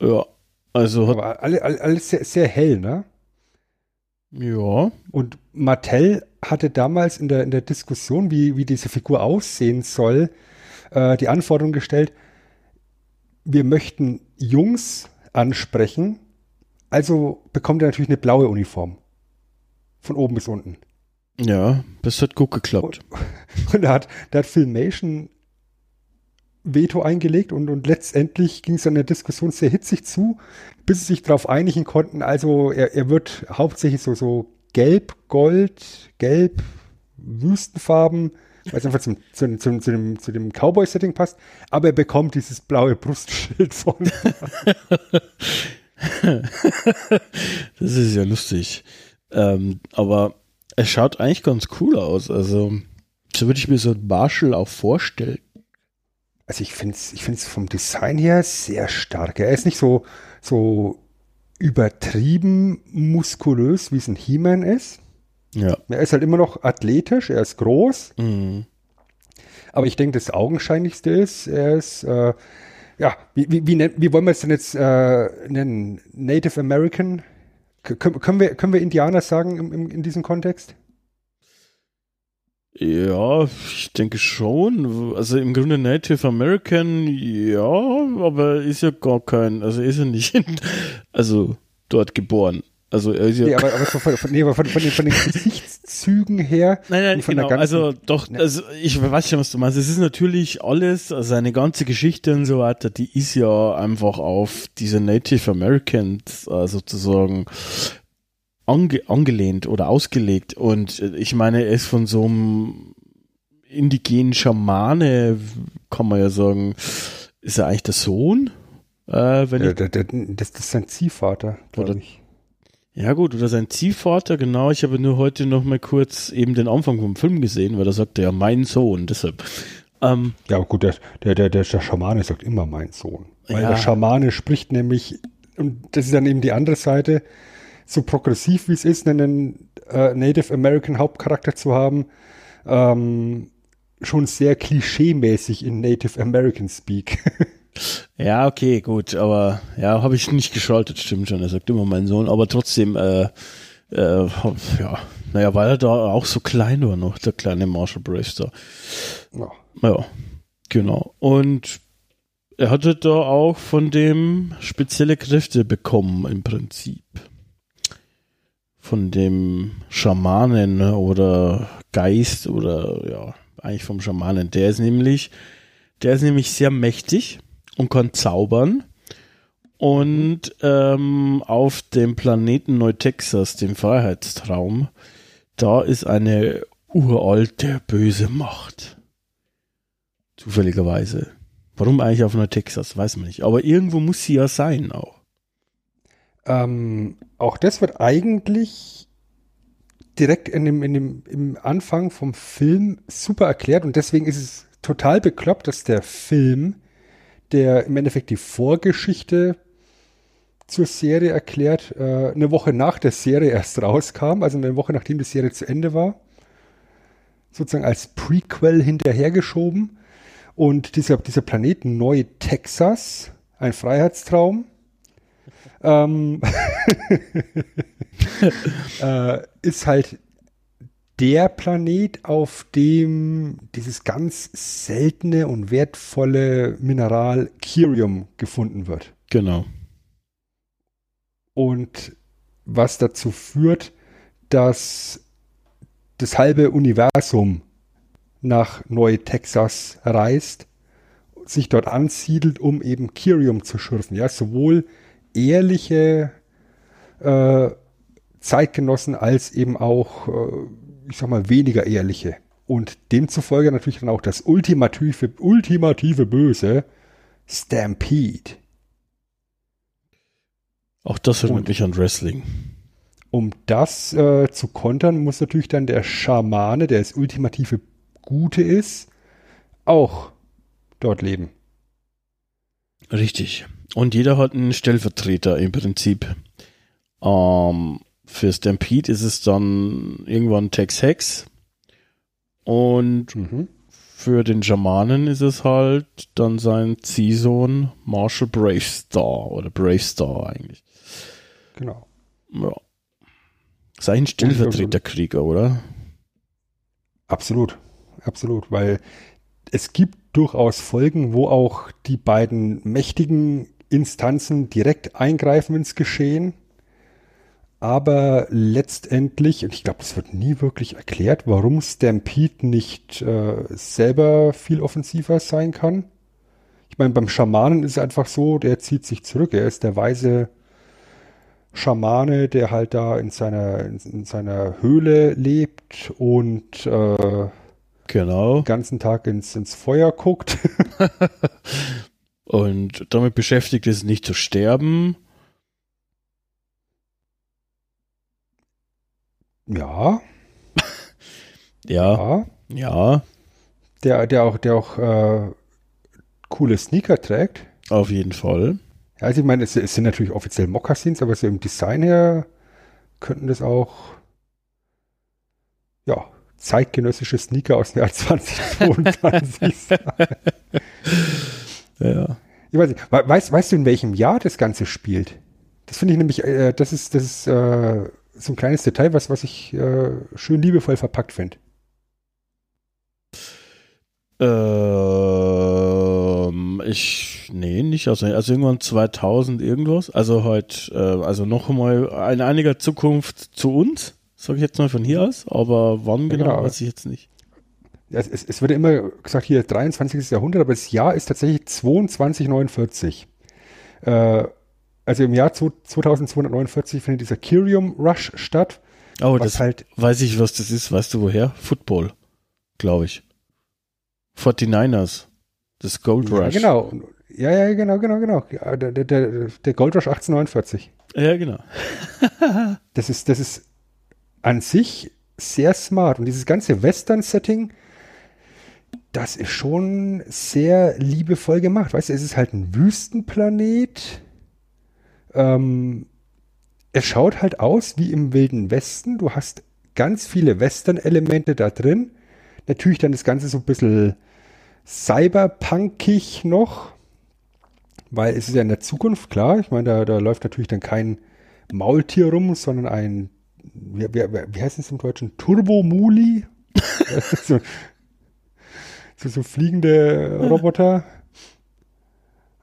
Speaker 1: Ja, also
Speaker 3: Aber alle, alle, alles sehr, sehr hell, ne?
Speaker 1: Ja.
Speaker 3: Und Mattel hatte damals in der, in der Diskussion, wie, wie diese Figur aussehen soll, äh, die Anforderung gestellt, wir möchten Jungs ansprechen, also bekommt er natürlich eine blaue Uniform. Von oben bis unten.
Speaker 1: Ja, das hat gut geklappt.
Speaker 3: Und, und da hat, da hat Filmation Veto eingelegt und, und letztendlich ging es in der Diskussion sehr hitzig zu, bis sie sich darauf einigen konnten. Also er, er wird hauptsächlich so, so gelb, gold, gelb, Wüstenfarben, weil es einfach zum, zu, zu, zu dem, zu dem Cowboy-Setting passt, aber er bekommt dieses blaue Brustschild von.
Speaker 1: das ist ja lustig. Ähm, aber es schaut eigentlich ganz cool aus. Also, so würde ich mir so ein Marshall auch vorstellen.
Speaker 3: Also ich finde es ich find's vom Design her sehr stark. Er ist nicht so, so übertrieben muskulös, wie es ein He-Man ist.
Speaker 1: Ja.
Speaker 3: Er ist halt immer noch athletisch, er ist groß.
Speaker 1: Mhm.
Speaker 3: Aber ich denke, das Augenscheinlichste ist, er ist, äh, ja, wie, wie, wie, wie wollen wir es denn jetzt äh, nennen? Native American? K können, können, wir, können wir Indianer sagen im, im, in diesem Kontext?
Speaker 1: Ja, ich denke schon. Also im Grunde Native American, ja, aber ist ja gar kein, also ist er nicht, in, also dort geboren. Also er ist ja.
Speaker 3: Nee, aber, aber, von, von, nee, aber von, von, den, von den Gesichtszügen her.
Speaker 1: Nein, nein,
Speaker 3: von der
Speaker 1: genau.
Speaker 3: ganzen-
Speaker 1: also doch,
Speaker 3: Ja.
Speaker 1: also ich weiß schon, was du meinst. Es ist natürlich alles, also seine ganze Geschichte und so weiter, die ist ja einfach auf diese Native Americans äh, sozusagen ange angelehnt oder ausgelegt. Und äh, ich meine, er ist von so einem indigenen Schamane, kann man ja sagen, ist er eigentlich der Sohn? Äh, wenn
Speaker 3: Der, der, der, das, das ist sein Ziehvater, glaube
Speaker 1: Oder-
Speaker 3: ich.
Speaker 1: ja gut, oder sein Ziehvater, genau. Ich habe nur heute noch mal kurz eben den Anfang vom Film gesehen, weil da sagt er ja mein Sohn, deshalb. Ähm,
Speaker 3: Ja, aber gut, der, der, der, der Schamane sagt immer mein Sohn. Weil
Speaker 1: Ja.
Speaker 3: der Schamane spricht nämlich, und das ist dann eben die andere Seite, so progressiv wie es ist, einen äh, Native American Hauptcharakter zu haben, ähm, schon sehr klischeemäßig in Native American Speak.
Speaker 1: Ja, okay, gut, aber ja, habe ich nicht geschaltet, stimmt schon. Er sagt immer mein Sohn, aber trotzdem, äh, äh, ja, naja, weil er da auch so klein war noch, der kleine Marshall Bravestar.
Speaker 3: ja.
Speaker 1: Ja, genau. Und er hatte da auch von dem spezielle Kräfte bekommen, im Prinzip. Von dem Schamanen ne, oder Geist oder ja, eigentlich vom Schamanen. Der ist nämlich, der ist nämlich sehr mächtig und kann zaubern. Und ähm, auf dem Planeten Neu-Texas, dem Freiheitstraum, da ist eine uralte böse Macht. Zufälligerweise. Warum eigentlich auf Neu-Texas, weiß man nicht. Aber irgendwo muss sie ja sein auch.
Speaker 3: Ähm, auch das wird eigentlich direkt in dem, in dem, im Anfang vom Film super erklärt und deswegen ist es total bekloppt, dass der Film, der im Endeffekt die Vorgeschichte zur Serie erklärt, äh, eine Woche nach der Serie erst rauskam, also eine Woche nachdem die Serie zu Ende war, sozusagen als Prequel hinterhergeschoben. Und dieser, dieser Planet Neu-Texas, ein Freiheitstraum, ähm, äh, ist halt der Planet, auf dem dieses ganz seltene und wertvolle Mineral Kyrium gefunden wird.
Speaker 1: Genau.
Speaker 3: Und was dazu führt, dass das halbe Universum nach Neu-Texas reist, sich dort ansiedelt, um eben Kyrium zu schürfen. Ja, sowohl ehrliche äh, Zeitgenossen als eben auch, äh, ich sag mal, weniger ehrliche. Und demzufolge natürlich dann auch das ultimative, ultimative Böse, Stampede.
Speaker 1: Auch das erinnert mich an Wrestling.
Speaker 3: Um das äh, zu kontern, muss natürlich dann der Schamane, der das ultimative Gute ist, auch dort leben.
Speaker 1: Richtig. Und jeder hat einen Stellvertreter im Prinzip. Ähm, für Stampede ist es dann irgendwann Tex Hex. Und
Speaker 3: Mhm.
Speaker 1: für den Schamanen ist es halt dann sein Ziehsohn Marshall Bravestar oder Bravestar eigentlich.
Speaker 3: Genau.
Speaker 1: Ja. ist eigentlich ein Stellvertreterkrieger, oder?
Speaker 3: Absolut, absolut, weil es gibt durchaus Folgen, wo auch die beiden mächtigen Instanzen direkt eingreifen ins Geschehen. Aber letztendlich, und ich glaube, es wird nie wirklich erklärt, warum Stampede nicht äh, selber viel offensiver sein kann. Ich meine, beim Schamanen ist es einfach so, der zieht sich zurück. Er ist der weise Schamane, der halt da in seiner, in, seiner Höhle lebt und äh,
Speaker 1: genau.
Speaker 3: den ganzen Tag ins, ins Feuer guckt.
Speaker 1: und damit beschäftigt ist, nicht zu sterben.
Speaker 3: Ja.
Speaker 1: ja. Ja. Ja.
Speaker 3: Der, der auch, der auch äh, coole Sneaker trägt.
Speaker 1: Auf jeden Fall.
Speaker 3: Ja, also ich meine, es, es sind natürlich offiziell Mokassins, aber so im Design her könnten das auch ja, zeitgenössische Sneaker aus dem Jahr 2022 sein.
Speaker 1: ja.
Speaker 3: Ich weiß, nicht, weißt, weißt du, in welchem Jahr das Ganze spielt? Das finde ich nämlich, äh, das ist, das ist äh, so ein kleines Detail, was, was ich äh, schön liebevoll verpackt finde.
Speaker 1: Ähm, ich, nee, nicht also, also irgendwann 2000 irgendwas. Also heute, äh, also noch einmal in einiger Zukunft zu uns, sage ich jetzt mal von hier aus, aber wann genau, genau weiß ich jetzt nicht.
Speaker 3: Ja, es, es, wird immer gesagt hier 23. Jahrhundert, aber das Jahr ist tatsächlich 2249. Äh, also im Jahr 2249 findet dieser Kyrium Rush statt.
Speaker 1: Oh, das halt weiß ich, was das ist. Weißt du woher? Football, glaube ich. 49ers. Das Gold Rush.
Speaker 3: Ja, genau. Ja, ja, genau, genau, genau. Der, der, der Gold Rush 1849.
Speaker 1: Ja, genau.
Speaker 3: das ist, das ist an sich sehr smart. Und dieses ganze Western-Setting, das ist schon sehr liebevoll gemacht. Weißt du, es ist halt ein Wüstenplanet. Ähm, es schaut halt aus wie im Wilden Westen. Du hast ganz viele Western-Elemente da drin. Natürlich dann das Ganze so ein bisschen cyberpunkig noch, weil es ist ja in der Zukunft, klar. Ich meine, da, da läuft natürlich dann kein Maultier rum, sondern ein, wie, wie, wie heißt es im Deutschen? Turbomuli? so, so, so fliegende Roboter.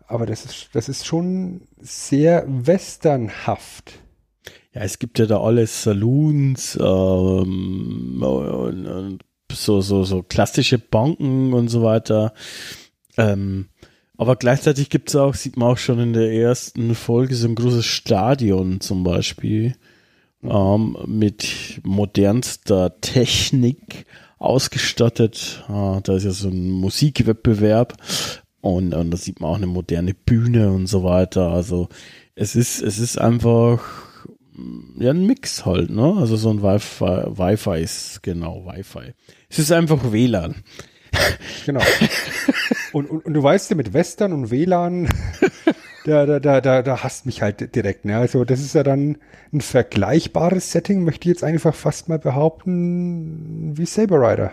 Speaker 3: Aber das ist, das ist schon sehr westernhaft.
Speaker 1: Ja, es gibt ja da alles Saloons ähm, und, und so, so, so klassische Banken und so weiter. Ähm, aber gleichzeitig gibt es auch, sieht man auch schon in der ersten Folge, so ein großes Stadion zum Beispiel ähm, mit modernster Technik ausgestattet. Ah, da ist ja so ein Musikwettbewerb und, und da sieht man auch eine moderne Bühne und so weiter. Also es ist, es ist einfach ja, ein Mix halt, ne? Also so ein Wi-Fi, Wi-Fi ist genau Wi-Fi. Es ist einfach WLAN.
Speaker 3: Genau. Und, und, und du weißt ja, mit Western und WLAN, da, da, da, da, da hasst mich halt direkt. Ne? Also das ist ja dann ein vergleichbares Setting, möchte ich jetzt einfach fast mal behaupten, wie Saber Rider.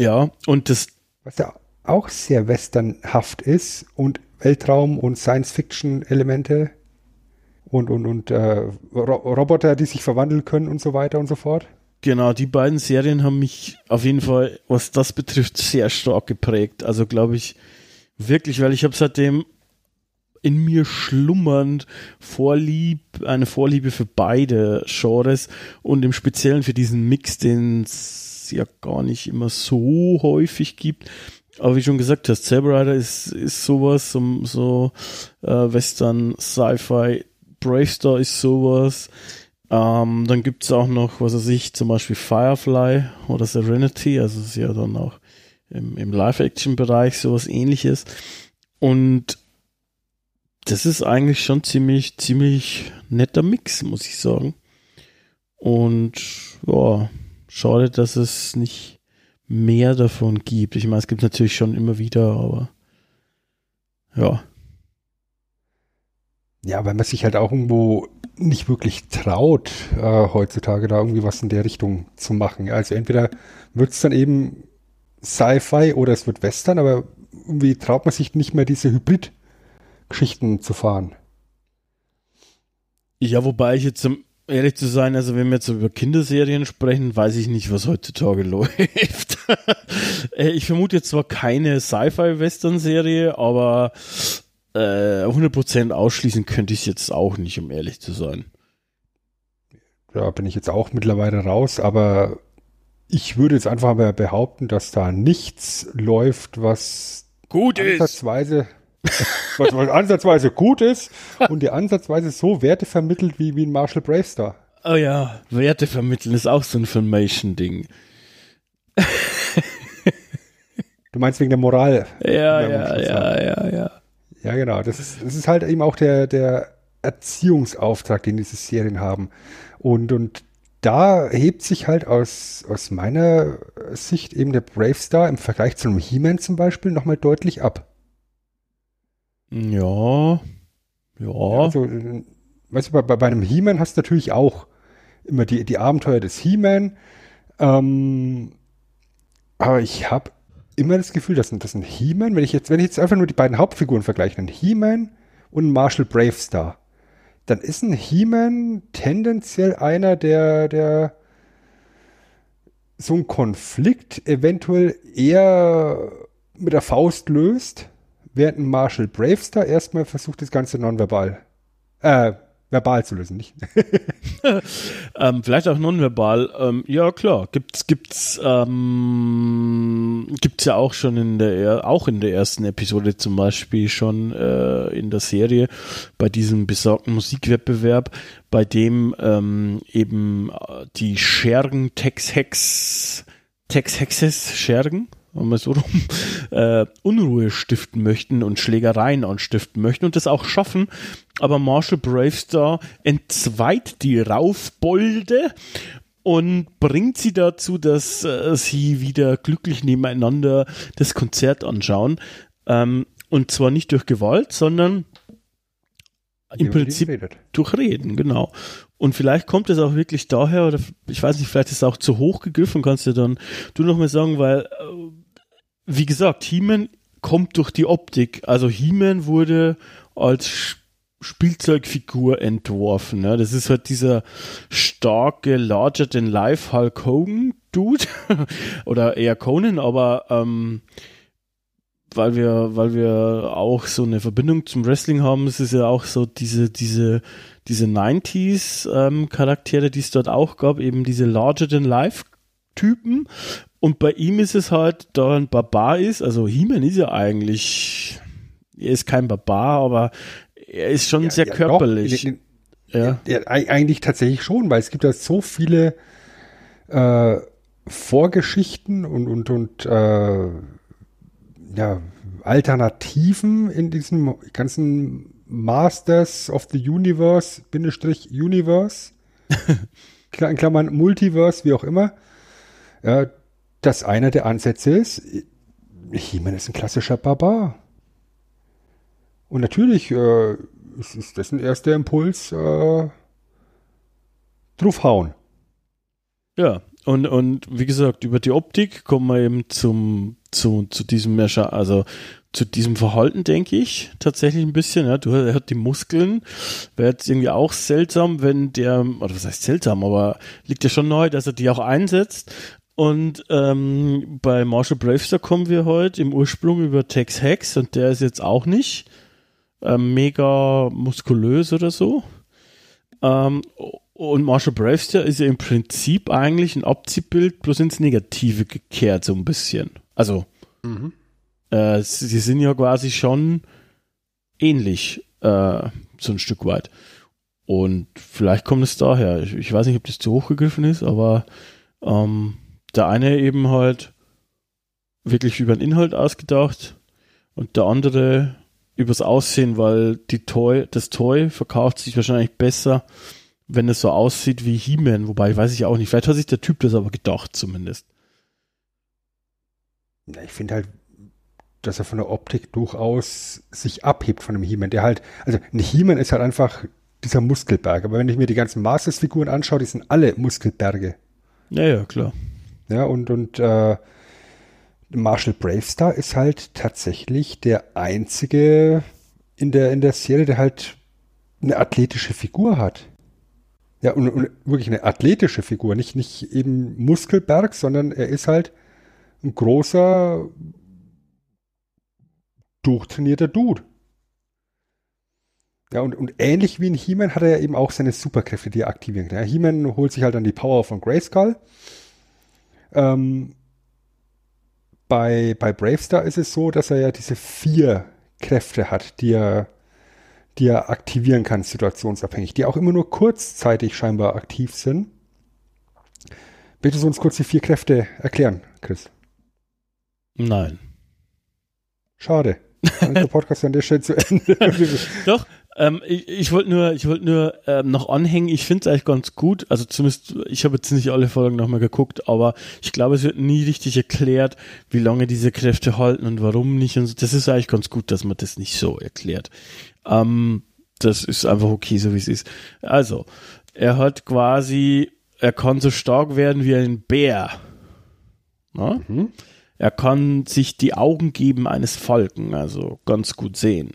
Speaker 1: Ja, und das.
Speaker 3: Was ja auch sehr westernhaft ist und Weltraum und Science-Fiction-Elemente und, und, und äh, Roboter, die sich verwandeln können und so weiter und so fort.
Speaker 1: Genau, die beiden Serien haben mich auf jeden Fall, was das betrifft, sehr stark geprägt. Also glaube ich wirklich, weil ich habe seitdem in mir schlummernd Vorlieb, eine Vorliebe für beide Genres und im Speziellen für diesen Mix, den es ja gar nicht immer so häufig gibt. Aber wie schon gesagt hast, Saber Rider ist, ist sowas, so, so äh, Western, Sci-Fi, Bravestar ist sowas. Ähm, dann gibt es auch noch, was weiß ich, zum Beispiel Firefly oder Serenity, also ist ja dann auch im, im Live-Action-Bereich sowas ähnliches. Und das ist eigentlich schon ziemlich, ziemlich netter Mix, muss ich sagen. Und ja, schade, dass es nicht mehr davon gibt. Ich meine, es gibt natürlich schon immer wieder, aber ja.
Speaker 3: Ja, weil man sich halt auch irgendwo nicht wirklich traut, äh, heutzutage da irgendwie was in der Richtung zu machen. Also entweder wird es dann eben Sci-Fi oder es wird Western, aber irgendwie traut man sich nicht mehr diese Hybrid-Geschichten zu fahren.
Speaker 1: Ja, wobei ich jetzt ehrlich zu sein, also wenn wir jetzt über Kinderserien sprechen, weiß ich nicht, was heutzutage läuft. Äh, ich vermute jetzt zwar keine Sci-Fi-Western-Serie, aber äh, 100% ausschließen könnte ich es jetzt auch nicht, um ehrlich zu sein.
Speaker 3: Da bin ich jetzt auch mittlerweile raus, aber ich würde jetzt einfach mal behaupten, dass da nichts läuft, was
Speaker 1: Gut ist.
Speaker 3: ansatzweise, was, was ansatzweise gut ist und die ansatzweise so Werte vermittelt wie, wie ein Marshall Bravestar.
Speaker 1: Oh ja, Werte vermitteln ist auch so ein Filmation-Ding.
Speaker 3: Du meinst wegen der Moral?
Speaker 1: Ja, ja, ja, ja, ja.
Speaker 3: Ja, genau. Das ist, das ist halt eben auch der, der Erziehungsauftrag, den diese Serien haben. Und, und da hebt sich halt aus, aus meiner Sicht eben der Bravestar im Vergleich zu einem He-Man zum Beispiel nochmal deutlich ab.
Speaker 1: Ja. Ja.
Speaker 3: Also, weißt du, bei, bei einem He-Man hast du natürlich auch immer die, die Abenteuer des He-Man. Ähm, aber ich habe immer das Gefühl, dass, dass ein He-Man, wenn ich jetzt, wenn ich jetzt einfach nur die beiden Hauptfiguren vergleiche, ein He-Man und ein Marshall Bravestar, dann ist ein He-Man tendenziell einer, der, der so einen Konflikt eventuell eher mit der Faust löst, während Marshall Bravestar erstmal versucht, das Ganze nonverbal, äh, verbal zu lösen, nicht?
Speaker 1: Ähm, vielleicht auch nonverbal. Ähm, ja, klar. Gibt's, gibt's, ähm, gibt's ja auch schon in der, er- auch in der ersten Episode zum Beispiel schon äh, in der Serie bei diesem besagten Musikwettbewerb, bei dem ähm, eben äh, die Schergen Tex-Hex, Tex-Hexes Schergen, sagen wir so rum, äh, Unruhe stiften möchten und Schlägereien anstiften möchten und das auch schaffen. Aber Marshall Bravestar entzweit die Raufbolde und bringt sie dazu, dass äh, sie wieder glücklich nebeneinander das Konzert anschauen. Ähm, und zwar nicht durch Gewalt, sondern im Prinzip durch Reden, genau. Und vielleicht kommt es auch wirklich daher, oder ich weiß nicht, vielleicht ist es auch zu hoch gegriffen, kannst du dann du noch mal sagen, weil, äh, wie gesagt, He-Man kommt durch die Optik. Also He-Man wurde als Spielzeugfigur entworfen. Ne? Das ist halt dieser starke, larger than life Hulk Hogan Dude oder eher Conan, aber ähm, weil wir, weil wir auch so eine Verbindung zum Wrestling haben, es ist ja auch so diese, diese, diese 90s ähm, Charaktere, die es dort auch gab, eben diese larger than life Typen. Und bei ihm ist es halt, da er ein Barbar ist, also He-Man ist ja eigentlich, er ist kein Barbar, aber er ist schon sehr
Speaker 3: Ja,
Speaker 1: körperlich.
Speaker 3: doch,
Speaker 1: ja.
Speaker 3: Ja, eig- eigentlich tatsächlich schon, weil es gibt ja so viele äh, Vorgeschichten und, und, und äh, ja, Alternativen in diesem ganzen Masters of the Universe, Bindestrich Universe, in Klammern Multiverse, wie auch immer, ja, dass einer der Ansätze ist, He-Man ist ein klassischer Barbar. Und natürlich äh, ist, ist dessen erster Impuls äh, draufhauen.
Speaker 1: Ja, und, und wie gesagt, über die Optik kommen wir eben zum, zu, zu diesem Merscher, also zu diesem Verhalten, denke ich, tatsächlich ein bisschen. Ja. Du, er hat die Muskeln. Wäre jetzt irgendwie auch seltsam, wenn der, oder was heißt seltsam, aber liegt ja schon neu, dass er die auch einsetzt. Und ähm, bei Marshall Bravestar kommen wir heute im Ursprung über Tex Hex und der ist jetzt auch nicht ähm, mega muskulös oder so. Ähm, und Marshall Bravestar ist ja im Prinzip eigentlich ein Abziehbild, bloß ins Negative gekehrt, so ein bisschen. Also, äh, sie sind ja quasi schon ähnlich, äh, so ein Stück weit. Und vielleicht kommt es daher. Ich, ich weiß nicht, ob das zu hoch gegriffen ist, aber ähm, der eine eben halt wirklich über den Inhalt ausgedacht und der andere übers Aussehen, weil die Toy, das Toy verkauft sich wahrscheinlich besser, wenn es so aussieht wie He-Man, wobei weiß ich auch nicht. Vielleicht hat sich der Typ das aber gedacht, zumindest.
Speaker 3: Ja, ich finde halt, dass er von der Optik durchaus sich abhebt von einem He-Man, der halt, also ein He-Man ist halt einfach dieser Muskelberg, aber wenn ich mir die ganzen Masters-Figuren anschaue, die sind alle Muskelberge.
Speaker 1: Ja, ja, klar.
Speaker 3: Ja, und, und äh, Marshall Bravestar ist halt tatsächlich der einzige in der, in der Serie, der halt eine athletische Figur hat. Ja, und, und wirklich eine athletische Figur, nicht, nicht eben Muskelberg, sondern er ist halt ein großer, durchtrainierter Dude. Ja, und, und ähnlich wie in He-Man hat er ja eben auch seine Superkräfte, die er aktivieren kann. Ja, He-Man holt sich halt dann die Power von Grayskull. Ähm, bei, bei Bravestar ist es so, dass er ja diese vier Kräfte hat, die er, die er aktivieren kann, situationsabhängig, die auch immer nur kurzzeitig scheinbar aktiv sind. Bitte du uns kurz die vier Kräfte erklären, Chris?
Speaker 1: Nein.
Speaker 3: Schade. Dann ist der Podcast an der Stelle zu Ende.
Speaker 1: Doch, ähm, ich, ich wollte nur, ich wollte nur ähm, noch anhängen. Ich finde es eigentlich ganz gut. Also zumindest, ich habe jetzt nicht alle Folgen nochmal geguckt, aber ich glaube, es wird nie richtig erklärt, wie lange diese Kräfte halten und warum nicht. Und das ist eigentlich ganz gut, dass man das nicht so erklärt. Ähm, das ist einfach okay, so wie es ist. Also, er hat quasi, er kann so stark werden wie ein Bär.
Speaker 3: Mhm.
Speaker 1: Er kann sich die Augen geben eines Falken, also ganz gut sehen.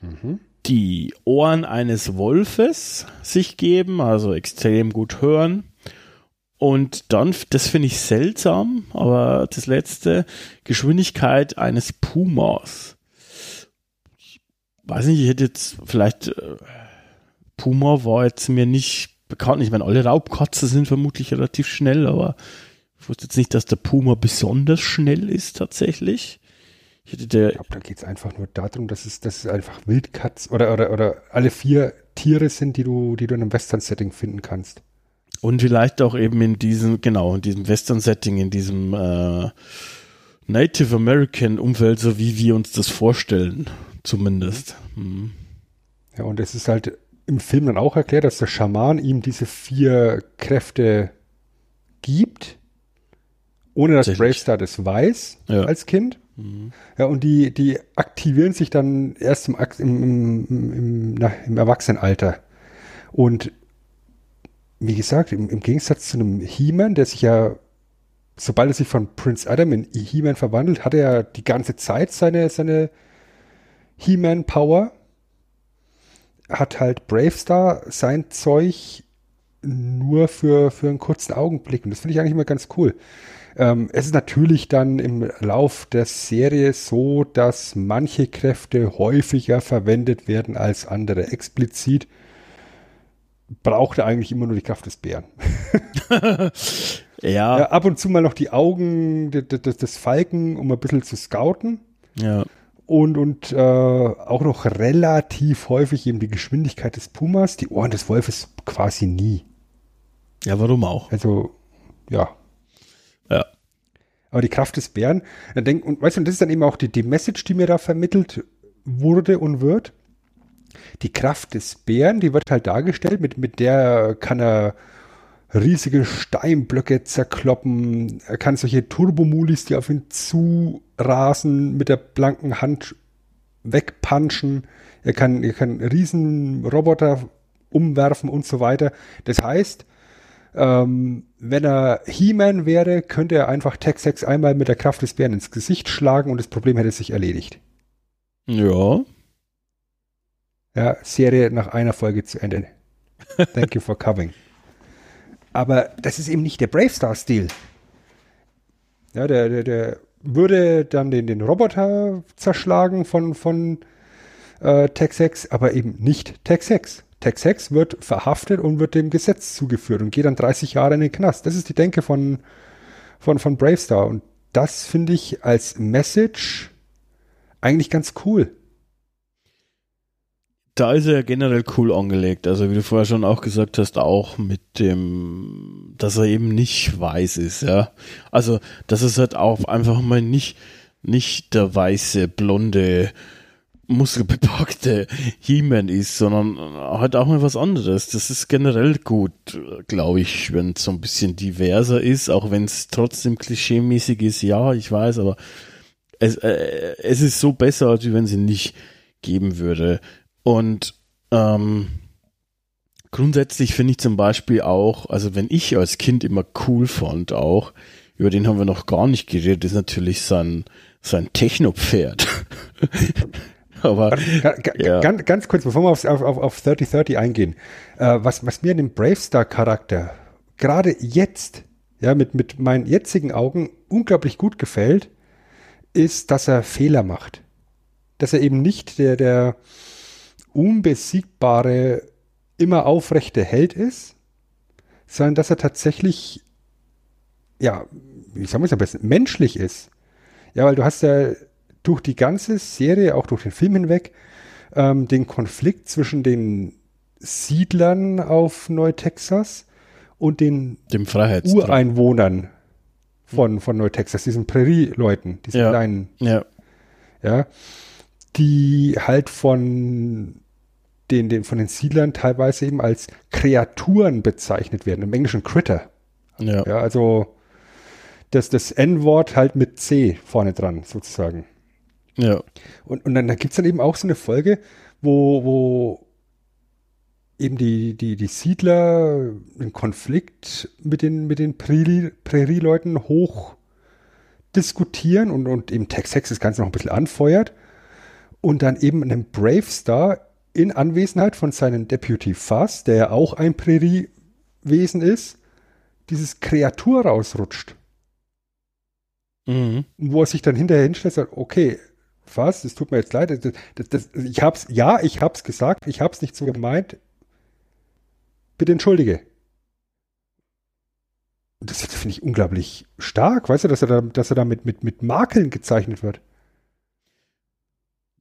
Speaker 3: Mhm.
Speaker 1: Die Ohren eines Wolfes sich geben, also extrem gut hören. Und dann, das finde ich seltsam, aber das letzte, Geschwindigkeit eines Pumas. Ich weiß nicht, ich hätte jetzt vielleicht, äh, Puma war jetzt mir nicht bekannt. Ich meine, alle Raubkatzen sind vermutlich relativ schnell, aber ich wusste jetzt nicht, dass der Puma besonders schnell ist tatsächlich. Ich der,
Speaker 3: Ich glaube, da geht es einfach nur darum, dass es, dass es einfach Wildkatz oder, oder, oder alle vier Tiere sind, die du, die du in einem Western-Setting finden kannst.
Speaker 1: und vielleicht auch eben in diesem, genau, in diesem Western-Setting, in diesem äh, Native American Umfeld, so wie wir uns das vorstellen, zumindest. Hm.
Speaker 3: Ja, und es ist halt im Film dann auch erklärt, dass der Schaman ihm diese vier Kräfte gibt, ohne dass. Bravestar das weiß
Speaker 1: Ja.
Speaker 3: als Kind. Ja, und die, die aktivieren sich dann erst im, im, im, im, na, im Erwachsenenalter. Und wie gesagt, im, im Gegensatz zu einem He-Man, der sich ja, sobald er sich von Prince Adam in He-Man verwandelt, hat er ja die ganze Zeit seine, seine He-Man-Power. Hat halt Bravestar sein Zeug nur für, für einen kurzen Augenblick. Und das finde ich eigentlich immer ganz cool. Ähm, es ist natürlich dann im Lauf der Serie so, dass manche Kräfte häufiger verwendet werden als andere. Explizit braucht er eigentlich immer nur die Kraft des Bären.
Speaker 1: Ja,
Speaker 3: Ja, ab und zu mal noch die Augen des, des, Falken, um ein bisschen zu scouten.
Speaker 1: ja.
Speaker 3: Und, und äh, auch noch relativ häufig eben die Geschwindigkeit des Pumas, die Ohren des Wolfes quasi nie.
Speaker 1: Ja, warum auch?
Speaker 3: Also. Ja. Aber die Kraft des Bären, dann denk, und weißt du, das ist dann eben auch die, die Message, die mir da vermittelt wurde und wird. Die Kraft des Bären, die wird halt dargestellt, mit, mit der kann er riesige Steinblöcke zerkloppen, er kann solche Turbomulis, die auf ihn zurasen, mit der blanken Hand wegpunchen, er kann, er kann riesen Roboter umwerfen und so weiter. Das heißt, ähm, wenn er He-Man wäre, könnte er einfach Tex-Hex einmal mit der Kraft des Bären ins Gesicht schlagen und das Problem hätte sich erledigt.
Speaker 1: Ja.
Speaker 3: Ja, Serie nach einer Folge zu Ende. Thank you for coming. Aber das ist eben nicht der Bravestar-Stil. Ja, der, der, der würde dann den, den Roboter zerschlagen von, von äh, Tex-Hex, aber eben nicht Tex-Hex. Tex-Hex wird verhaftet und wird dem Gesetz zugeführt und geht dann 30 Jahre in den Knast. Das ist die Denke von, von, von Bravestar. Und das finde ich als Message eigentlich ganz cool.
Speaker 1: Da ist er ja generell cool angelegt. Also wie du vorher schon auch gesagt hast, auch mit dem, dass er eben nicht weiß ist, ja. Also, dass es halt auch einfach mal nicht, nicht der weiße, blonde, muskelbepackte He-Man ist, sondern halt auch mal was anderes. Das ist generell gut, glaube ich, wenn es so ein bisschen diverser ist, auch wenn es trotzdem klischeemäßig ist. Ja, ich weiß, aber es, äh, es ist so besser, als wenn sie nicht geben würde. Und ähm, grundsätzlich finde ich zum Beispiel auch, also wenn ich als Kind immer cool fand auch, über den haben wir noch gar nicht geredet, ist natürlich sein, sein Techno-Pferd. Aber Ja.
Speaker 3: ganz, ganz kurz, bevor wir auf, auf, auf 3030 eingehen, äh, was, was mir an dem Bravestar-Charakter gerade jetzt, ja, mit, mit meinen jetzigen Augen unglaublich gut gefällt, ist, dass er Fehler macht. Dass er eben nicht der, der unbesiegbare, immer aufrechte Held ist, sondern dass er tatsächlich, ja, wie sagen wir es am besten, menschlich ist. Ja, weil du hast ja durch die ganze Serie, auch durch den Film hinweg, ähm, den Konflikt zwischen den Siedlern auf Neu-Texas und den. Ureinwohnern von, von Neu-Texas, diesen Prärie-Leuten, diesen
Speaker 1: Ja.
Speaker 3: kleinen,
Speaker 1: Ja,
Speaker 3: ja, die halt von den, den, von den Siedlern teilweise eben als Kreaturen bezeichnet werden, im Englischen Critter.
Speaker 1: ja,
Speaker 3: Ja, also das, das N-Wort halt mit C vorne dran, sozusagen.
Speaker 1: Ja.
Speaker 3: Und, und dann da gibt's dann eben auch so eine Folge, wo, wo eben die, die, die Siedler einen Konflikt mit den, mit den Prärie- Prärie-Leuten hoch diskutieren und, und eben Tex Hex das Ganze noch ein bisschen anfeuert und dann eben einem Brave Star in Anwesenheit von seinem Deputy Fuss, der ja auch ein Präriewesen ist, dieses Kreatur rausrutscht.
Speaker 1: Mhm.
Speaker 3: wo er sich dann hinterher hinstellt und sagt, okay, was, es tut mir jetzt leid, das, das, das, ich hab's, ja, ich hab's gesagt, ich hab's nicht so gemeint, bitte entschuldige. Und Das finde ich unglaublich stark, weißt du, dass er da, dass er da mit, mit, mit Makeln gezeichnet wird.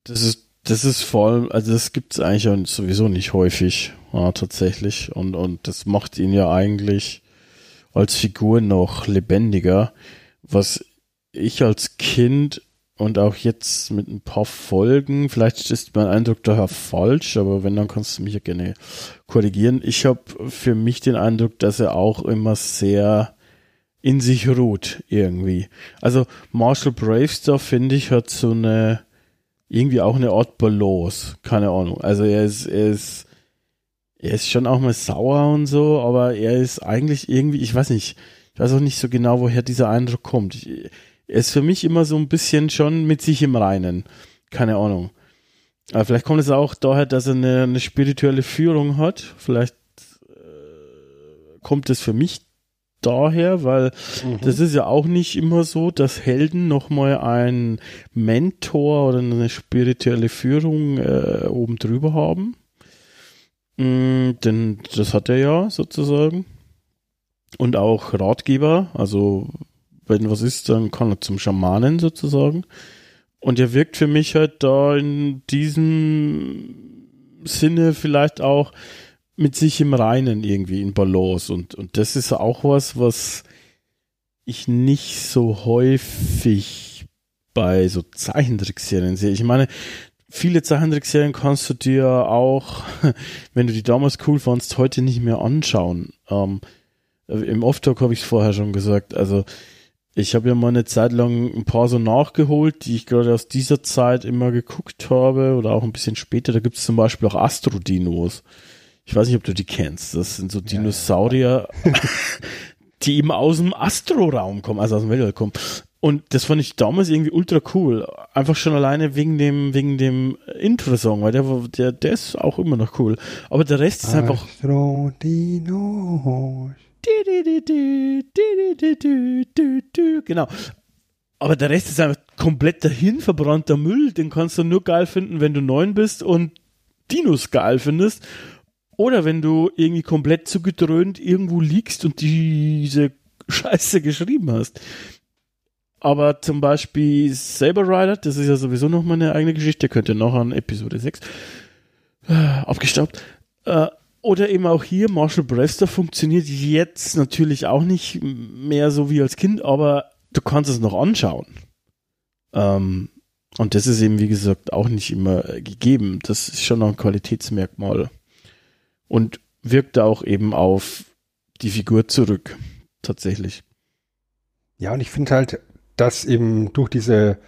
Speaker 1: Das ist, das ist vor allem, also das gibt's eigentlich sowieso nicht häufig, ja, tatsächlich. Und, und das macht ihn ja eigentlich als Figur noch lebendiger, was ich als Kind und auch jetzt mit ein paar Folgen, vielleicht ist mein Eindruck daher falsch, aber wenn, dann kannst du mich ja gerne korrigieren. Ich habe für mich den Eindruck, dass er auch immer sehr in sich ruht, irgendwie. Also Marshall Bravestar, finde ich, hat so eine, irgendwie auch eine Art Balance, keine Ahnung. Also er ist, er ist, er ist schon auch mal sauer und so, aber er ist eigentlich irgendwie, ich weiß nicht, ich weiß auch nicht so genau, woher dieser Eindruck kommt. Ich, er ist für mich immer so ein bisschen schon mit sich im Reinen. Keine Ahnung. Aber vielleicht kommt es auch daher, dass er eine, eine spirituelle Führung hat. Vielleicht äh, kommt es für mich daher, weil das ist ja auch nicht immer so, dass Helden nochmal einen Mentor oder eine spirituelle Führung äh, oben drüber haben. Mm, denn das hat er ja sozusagen. Und auch Ratgeber, also wenn was ist, dann kann er zum Schamanen sozusagen. Und er wirkt für mich halt da in diesem Sinne vielleicht auch mit sich im Reinen irgendwie in Balance. Und, und das ist auch was, was ich nicht so häufig bei so Zeichentrickserien sehe. Ich meine, viele Zeichentrickserien kannst du dir auch, wenn du die damals cool fandst, heute nicht mehr anschauen. Ähm, Im Off-Talk habe ich es vorher schon gesagt. Also ich habe ja mal eine Zeit lang ein paar so nachgeholt, die ich gerade aus dieser Zeit immer geguckt habe oder auch ein bisschen später. Da gibt es zum Beispiel auch Astrodinos. Ich weiß nicht, ob du die kennst. Das sind so Dinosaurier, die eben aus dem Astroraum kommen, also aus dem Weltall kommen. Und das fand ich damals irgendwie ultra cool. Einfach schon alleine wegen dem, wegen dem Intro-Song, weil der, der, der ist auch immer noch cool. Aber der Rest ist einfach
Speaker 3: Astrodinos.
Speaker 1: Genau. Aber der Rest ist einfach komplett dahin verbrannter Müll. Den kannst du nur geil finden, wenn du neun bist und Dinos geil findest. Oder wenn du irgendwie komplett zugedröhnt irgendwo liegst und diese Scheiße geschrieben hast. Aber zum Beispiel Saber Rider, das ist ja sowieso noch mal eine eigene Geschichte, könnt ihr noch an Episode 6 äh, abgestaubt. Äh, oder eben auch hier, Marshall Brester funktioniert jetzt natürlich auch nicht mehr so wie als Kind, aber du kannst es noch anschauen. Ähm, und das ist eben, wie gesagt, auch nicht immer gegeben. Das ist schon noch ein Qualitätsmerkmal. Und wirkt auch eben auf die Figur zurück. Tatsächlich.
Speaker 3: Ja, und ich finde halt, dass eben durch diese,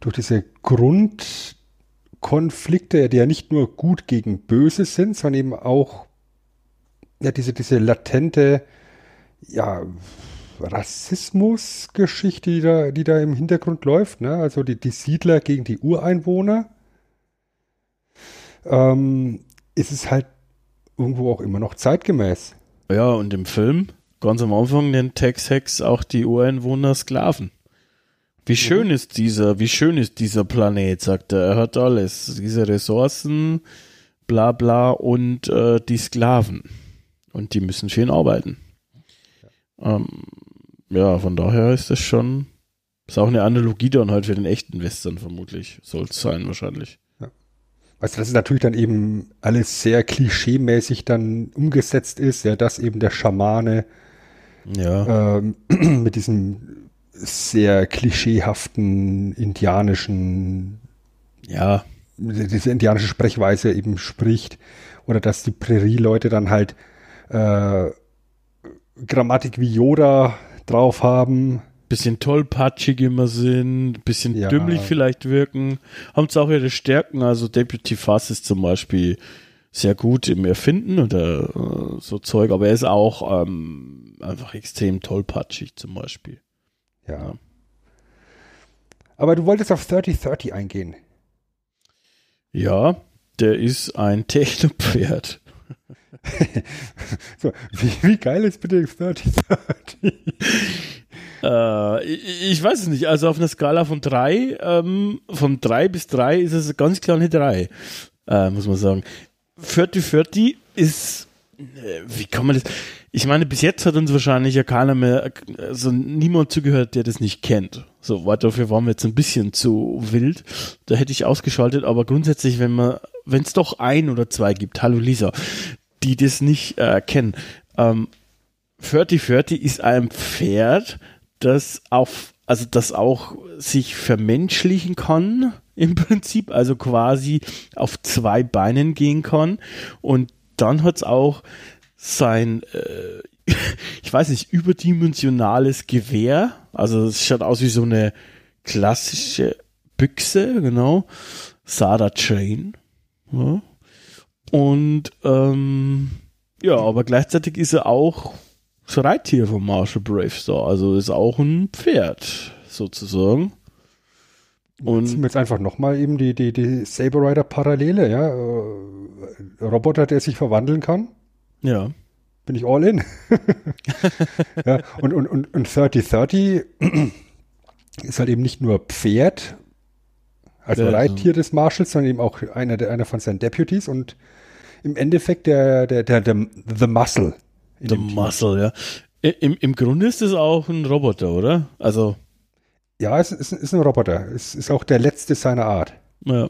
Speaker 3: durch diese Grundkonflikte, die ja nicht nur gut gegen böse sind, sondern eben auch ja, diese, diese latente, ja, Rassismusgeschichte, die da, die da im Hintergrund läuft, ne? Also die, die Siedler gegen die Ureinwohner. ähm, ist es halt irgendwo auch immer noch zeitgemäß.
Speaker 1: Ja, und im Film, ganz am Anfang, nennt Tex Hex auch die Ureinwohner Sklaven. Wie schön ist dieser, wie schön ist dieser Planet, sagt er. Er hat alles. Diese Ressourcen, bla bla und äh, die Sklaven. Und die müssen ihn arbeiten. Ähm, ja, von daher ist das schon, ist auch eine Analogie dann halt für den echten Western vermutlich. Soll es sein wahrscheinlich.
Speaker 3: Weißt du, dass es natürlich dann eben alles sehr klischeemäßig dann umgesetzt ist, ja, dass eben der Schamane
Speaker 1: Ja.
Speaker 3: ähm, mit diesem sehr klischeehaften indianischen,
Speaker 1: Ja.
Speaker 3: diese indianische Sprechweise eben spricht. Oder dass die Prärie-Leute dann halt äh, Grammatik wie Yoda drauf haben.
Speaker 1: bisschen tollpatschig immer sind, bisschen
Speaker 3: Ja.
Speaker 1: dümmlich vielleicht wirken, haben zwar auch ihre Stärken, also Deputy Fass ist zum Beispiel sehr gut im Erfinden oder äh, so Zeug, aber er ist auch ähm, einfach extrem tollpatschig zum Beispiel.
Speaker 3: Ja.
Speaker 1: Ja.
Speaker 3: Aber du wolltest auf 3030 eingehen.
Speaker 1: Ja, der ist ein Technopferd.
Speaker 3: So, wie, wie geil ist bitte 3030?
Speaker 1: Äh, ich, ich weiß es nicht, also auf einer Skala von drei, ähm, von drei bis drei ist es ganz klar eine drei, äh, muss man sagen. 40-40 ist, äh, wie kann man das, ich meine, bis jetzt hat uns wahrscheinlich ja keiner mehr, also niemand zugehört, der das nicht kennt. So, weil dafür waren wir jetzt ein bisschen zu wild. Da hätte ich ausgeschaltet, aber grundsätzlich, wenn man, wenn es doch ein oder zwei gibt, hallo Lisa, die das nicht äh, kennen, ähm, 40-40 ist ein Pferd, das auf, also das auch sich vermenschlichen kann, im Prinzip, also quasi auf zwei Beinen gehen kann. Und dann hat es auch sein, äh, ich weiß nicht, überdimensionales Gewehr. Also es schaut aus wie so eine klassische Büchse, genau. Sada Chain. Ja. Und ähm, ja, aber gleichzeitig ist er auch das Reittier von Marshall Bravestar. Also ist auch ein Pferd, sozusagen.
Speaker 3: Ziehen
Speaker 1: Und
Speaker 3: wir jetzt einfach nochmal eben die, die, die Saber Rider Parallele, ja. Äh, Roboter, der sich verwandeln kann.
Speaker 1: ja,
Speaker 3: Bin ich all in. ja, und, und, und, und 3030 ist halt eben nicht nur Pferd, also
Speaker 1: Ja.
Speaker 3: Reittier des Marshalls, sondern eben auch einer, der, einer von seinen Deputies und im Endeffekt der, der, der, der The Muscle. Team.
Speaker 1: Muscle, ja. Im, Im Grunde ist es auch ein Roboter, oder? Also,
Speaker 3: Ja, es ist, ist ein Roboter. Es ist auch der letzte seiner Art,
Speaker 1: ja.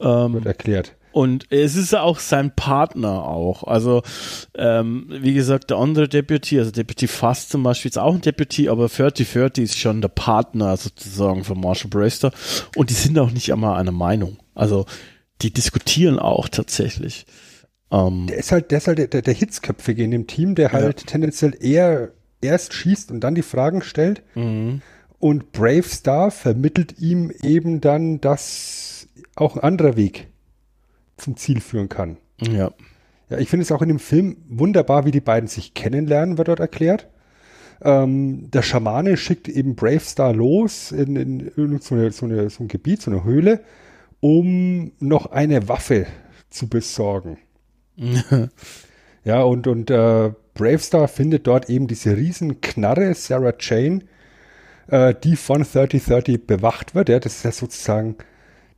Speaker 1: Ähm,
Speaker 3: wird erklärt.
Speaker 1: Und es ist auch sein Partner auch. Also, ähm, wie gesagt, der andere Deputy, also Deputy Fast zum Beispiel, ist auch ein Deputy, aber 3030 ist schon der Partner sozusagen von Marshall Braster. Und die sind auch nicht einmal einer Meinung. Also, die diskutieren auch tatsächlich. Ähm,
Speaker 3: Der ist halt, der ist halt der, der, der Hitzköpfige in dem Team, der halt tendenziell eher erst schießt und dann die Fragen stellt.
Speaker 1: mhm.
Speaker 3: Und Brave Star vermittelt ihm eben dann, dass auch ein anderer Weg zum Ziel führen kann.
Speaker 1: Ja.
Speaker 3: Ja, ich finde es auch in dem Film wunderbar, wie die beiden sich kennenlernen, wird dort erklärt. Ähm, der Schamane schickt eben Brave Star los in, in irgend so, eine, so, eine, so ein Gebiet, so eine Höhle, um noch eine Waffe zu besorgen. Ja, und, und äh, Bravestar findet dort eben diese riesen Knarre, Sarah Jane, äh, die von 3030 bewacht wird. Ja, das ist ja sozusagen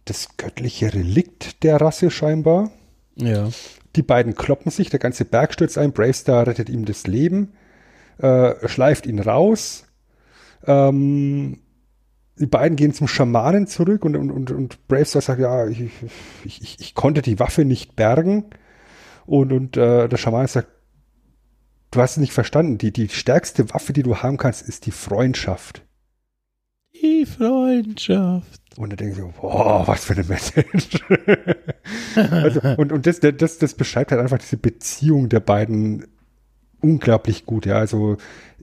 Speaker 3: das göttliche Relikt der Rasse scheinbar.
Speaker 1: ja.
Speaker 3: Die beiden kloppen sich, der ganze Berg stürzt ein, Bravestar rettet ihm das Leben, äh, schleift ihn raus. Ähm, die beiden gehen zum Schamanen zurück und, und, und, und Bravestar sagt, ja, ich, ich, ich, ich konnte die Waffe nicht bergen. Und, und äh, der Schaman sagt, du hast es nicht verstanden, die, die stärkste Waffe, die du haben kannst, ist die Freundschaft.
Speaker 1: Die Freundschaft.
Speaker 3: Und er denkt so, boah, was für eine Message. also, und und das, das, das beschreibt halt einfach diese Beziehung der beiden unglaublich gut. Ja, also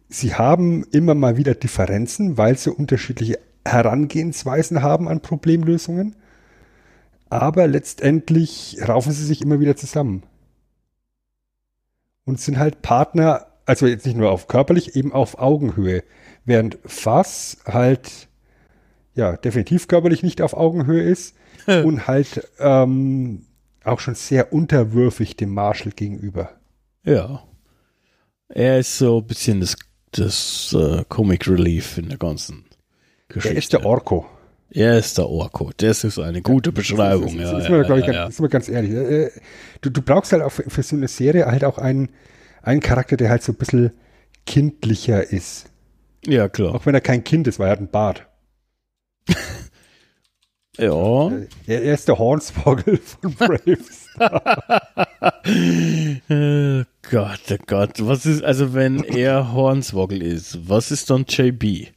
Speaker 3: sie haben immer mal wieder Differenzen, weil sie unterschiedliche Herangehensweisen haben an Problemlösungen. Aber letztendlich raufen sie sich immer wieder zusammen. Und sind halt Partner, also jetzt nicht nur auf körperlich, eben auf Augenhöhe. Während Fass halt ja definitiv körperlich nicht auf Augenhöhe ist und halt ähm, auch schon sehr unterwürfig dem Marshall gegenüber.
Speaker 1: Ja. Er ist so ein bisschen das, das äh, Comic Relief in der ganzen Geschichte.
Speaker 3: Er ist der Orko.
Speaker 1: Er ist der Orko. Das ist eine gute Beschreibung.
Speaker 3: Das,
Speaker 1: ja,
Speaker 3: das, das ist
Speaker 1: ja,
Speaker 3: mir, glaub ich,
Speaker 1: ja,
Speaker 3: ganz,
Speaker 1: ja.
Speaker 3: ist mir ganz ehrlich. Äh, Du, du brauchst halt auch für, so eine Serie halt auch einen, einen Charakter, der halt so ein bisschen kindlicher ist.
Speaker 1: ja, klar.
Speaker 3: Auch wenn er kein Kind ist, weil er hat einen Bart.
Speaker 1: Ja.
Speaker 3: Er, er ist der Hornswoggle von Braves.
Speaker 1: Oh Gott, oh Gott. Was ist, also wenn er Hornswoggle ist, was ist dann JB?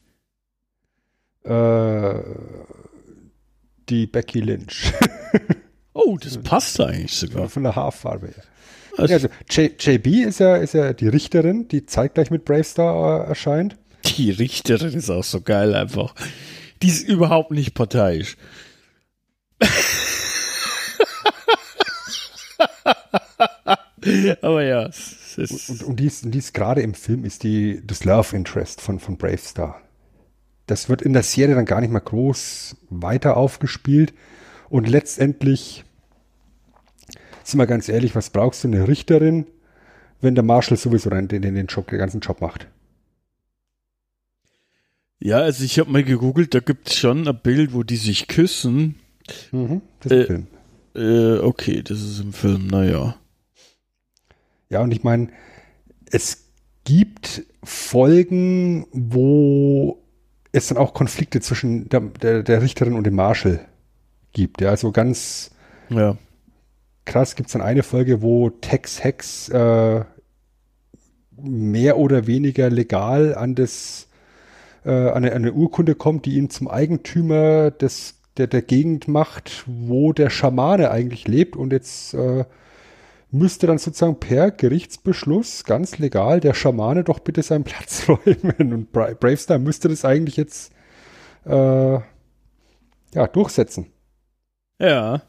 Speaker 3: Äh, die Becky Lynch.
Speaker 1: Oh, das passt eigentlich sogar.
Speaker 3: von der Haarfarbe her.
Speaker 1: Also,
Speaker 3: Ja, also J, JB ist ja, ist ja die Richterin, die zeitgleich mit Bravestar äh, erscheint.
Speaker 1: die Richterin ist auch so geil einfach. Die ist überhaupt nicht parteiisch. Aber ja, es ist,
Speaker 3: Und, und die ist, und die ist gerade im Film ist die das Love Interest von, von Bravestar. Das wird in der Serie dann gar nicht mehr groß weiter aufgespielt. Und letztendlich, sind wir ganz ehrlich, was brauchst du eine Richterin, wenn der Marshall sowieso den, den, den, Job, den ganzen Job macht?
Speaker 1: ja, also ich habe mal gegoogelt, da gibt es schon ein Bild, wo die sich küssen.
Speaker 3: Mhm, das ist
Speaker 1: Äh,
Speaker 3: Film.
Speaker 1: Äh, okay, das ist im Film, naja.
Speaker 3: Ja, und ich meine, es gibt Folgen, wo es dann auch Konflikte zwischen der, der, der Richterin und dem Marshall gibt. Ja, also ganz
Speaker 1: Ja.
Speaker 3: krass gibt es dann eine Folge, wo Tex Hex äh, mehr oder weniger legal an das äh, an eine, eine Urkunde kommt, die ihn zum Eigentümer des der, der Gegend macht, wo der Schamane eigentlich lebt und jetzt äh, müsste dann sozusagen per Gerichtsbeschluss ganz legal der Schamane doch bitte seinen Platz räumen und Bra Bravestar müsste das eigentlich jetzt äh, ja durchsetzen.
Speaker 1: Ja.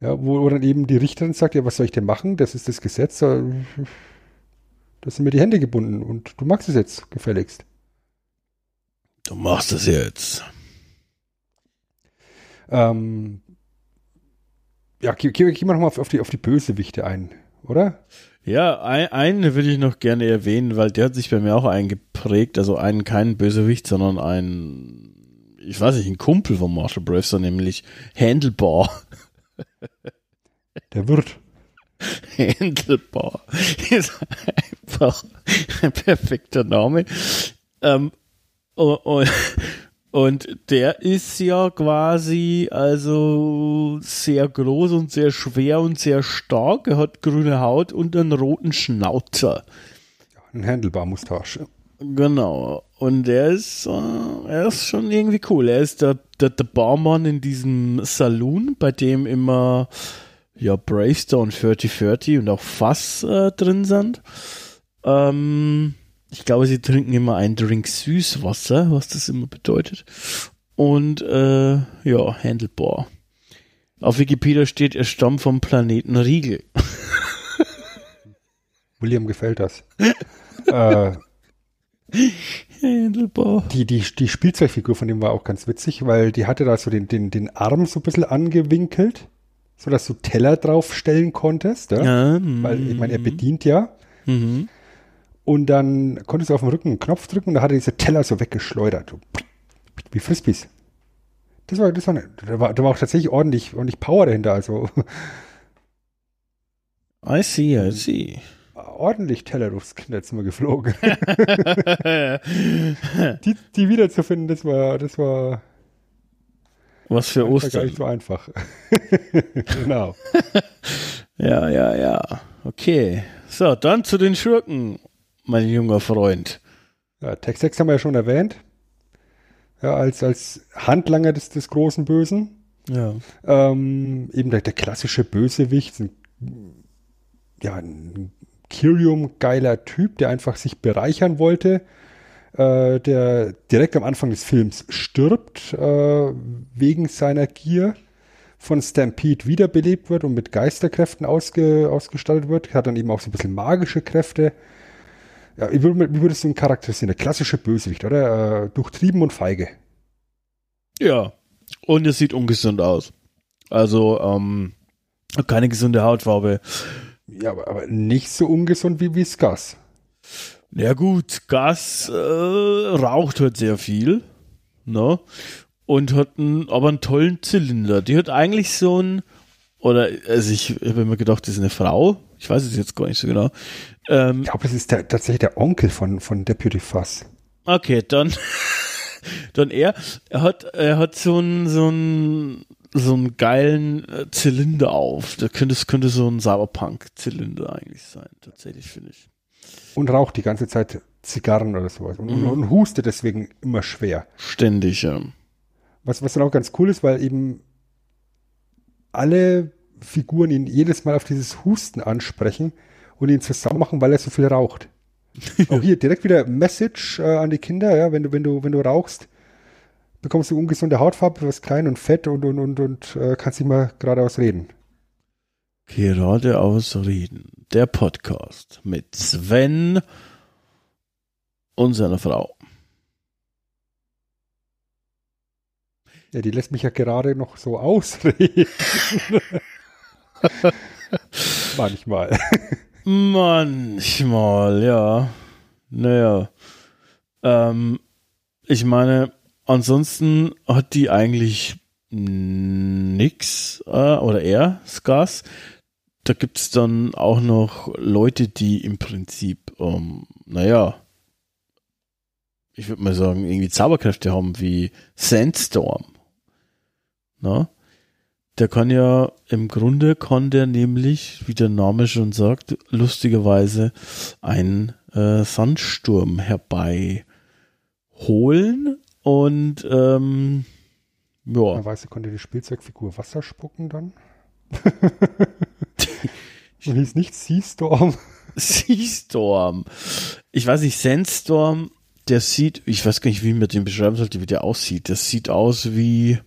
Speaker 3: Ja, wo, wo dann eben die Richterin sagt, ja, was soll ich denn machen? Das ist das Gesetz. äh, Da sind mir die Hände gebunden und du magst es jetzt gefälligst.
Speaker 1: Du machst das jetzt.
Speaker 3: Ähm, ja, geh, geh, geh mal nochmal auf, auf, die, auf die Bösewichte ein, oder?
Speaker 1: Ja, ein, einen würde ich noch gerne erwähnen, weil der hat sich bei mir auch eingeprägt. Also einen, keinen Bösewicht, sondern ein, ich weiß nicht, ein Kumpel von Marshall Bravestar, nämlich Handlebar.
Speaker 3: Der Wirt.
Speaker 1: Handlebar ist einfach ein perfekter Name. Ähm, und, und, und der ist ja quasi also sehr groß und sehr schwer und sehr stark. Er hat grüne Haut und einen roten Schnauzer.
Speaker 3: Ein Handelbar-Mustache.
Speaker 1: Genau. Und er ist, äh, er ist schon irgendwie cool. Er ist der, der, der Barmann in diesem Saloon, bei dem immer ja, Bravestar und 3030 und auch Fass äh, drin sind. Ähm, ich glaube, sie trinken immer einen Drink Süßwasser, was das immer bedeutet. Und äh, ja, Handelbar. Auf Wikipedia steht, er stammt vom Planeten Riegel.
Speaker 3: William gefällt das. äh, die, die, die Spielzeugfigur von dem war auch ganz witzig, weil die hatte da so den, den, den Arm so ein bisschen angewinkelt, sodass du Teller draufstellen konntest. Ja?
Speaker 1: Ja,
Speaker 3: Weil, ich meine, er bedient ja.
Speaker 1: mhm.
Speaker 3: Und dann konntest du auf dem Rücken einen Knopf drücken und da hat er diese Teller so weggeschleudert. So, Wie Frisbees. Das war, das war, ne- da war, da war auch tatsächlich ordentlich, ordentlich Power dahinter. Also
Speaker 1: I see, I see.
Speaker 3: ordentlich Teller durchs Kinderzimmer geflogen. die, die wiederzufinden, das war, das war,
Speaker 1: Was für
Speaker 3: war gar
Speaker 1: Ostern.
Speaker 3: nicht so einfach. genau.
Speaker 1: Ja, ja, ja. Okay. So, dann zu den Schurken, mein junger Freund.
Speaker 3: Ja, 6 haben wir ja schon erwähnt. Ja, als, als Handlanger des, des großen Bösen.
Speaker 1: Ja.
Speaker 3: Ähm, eben der, der klassische Bösewicht, ein, ja, ein Kyrium-geiler Typ, der einfach sich bereichern wollte, äh, der direkt am Anfang des Films stirbt, äh, wegen seiner Gier, von Stampede wiederbelebt wird und mit Geisterkräften ausge, ausgestattet wird, hat dann eben auch so ein bisschen magische Kräfte. Ja, wie, würd- wie würdest du ihn charakterisieren? Der klassische Bösewicht, oder? Äh, durchtrieben und feige.
Speaker 1: Ja. Und es sieht ungesund aus. Also, ähm, Keine gesunde Hautfarbe.
Speaker 3: Ja, aber, aber nicht so ungesund wie, wie Gas.
Speaker 1: Ja gut, Gas äh, raucht halt sehr viel. Ne? Und hat einen, aber einen tollen Zylinder. Die hat eigentlich so ein, oder also ich habe mir gedacht, das ist eine Frau. Ich weiß es jetzt gar nicht so genau. Ähm,
Speaker 3: Ich glaube, es ist der, tatsächlich der Onkel von, von Deputy Fuss.
Speaker 1: Okay, dann, dann er. Er hat, er hat so einen, so einen, so einen geilen äh, Zylinder auf. Das könnte, das könnte so ein Cyberpunk-Zylinder eigentlich sein, tatsächlich, finde ich.
Speaker 3: Und raucht die ganze Zeit Zigarren oder sowas. Und,
Speaker 1: Mhm.
Speaker 3: und hustet deswegen immer schwer.
Speaker 1: Ständig, ja.
Speaker 3: Was, was dann auch ganz cool ist, weil eben alle Figuren ihn jedes Mal auf dieses Husten ansprechen und ihn zusammen machen, weil er so viel raucht. Auch hier direkt wieder Message äh, an die Kinder, ja, wenn du, wenn du, wenn du rauchst, bekommst du ungesunde Hautfarbe, wirst klein und fett und, und, und, und äh, kannst nicht mal geradeaus reden.
Speaker 1: Geradeaus reden. Der Podcast mit Sven und seiner Frau.
Speaker 3: Ja, die lässt mich ja gerade noch so ausreden. Manchmal.
Speaker 1: Manchmal, ja. Naja. Ähm, ich meine, ansonsten hat die eigentlich nix, äh, oder er, Skars. Da gibt's dann auch noch Leute, die im Prinzip, ähm, naja, ich würde mal sagen, irgendwie Zauberkräfte haben wie Sandstorm. Na? Der kann ja, im Grunde kann der nämlich, wie der Name schon sagt, lustigerweise einen äh, Sandsturm herbei holen und ähm, ja,
Speaker 3: Man weiß, er konnte die Spielzeugfigur Wasser spucken dann. Und hieß nicht Seastorm.
Speaker 1: Seastorm. Ich weiß nicht, Sandstorm, der sieht, ich weiß gar nicht, wie man den beschreiben sollte, wie der aussieht. Das sieht aus wie,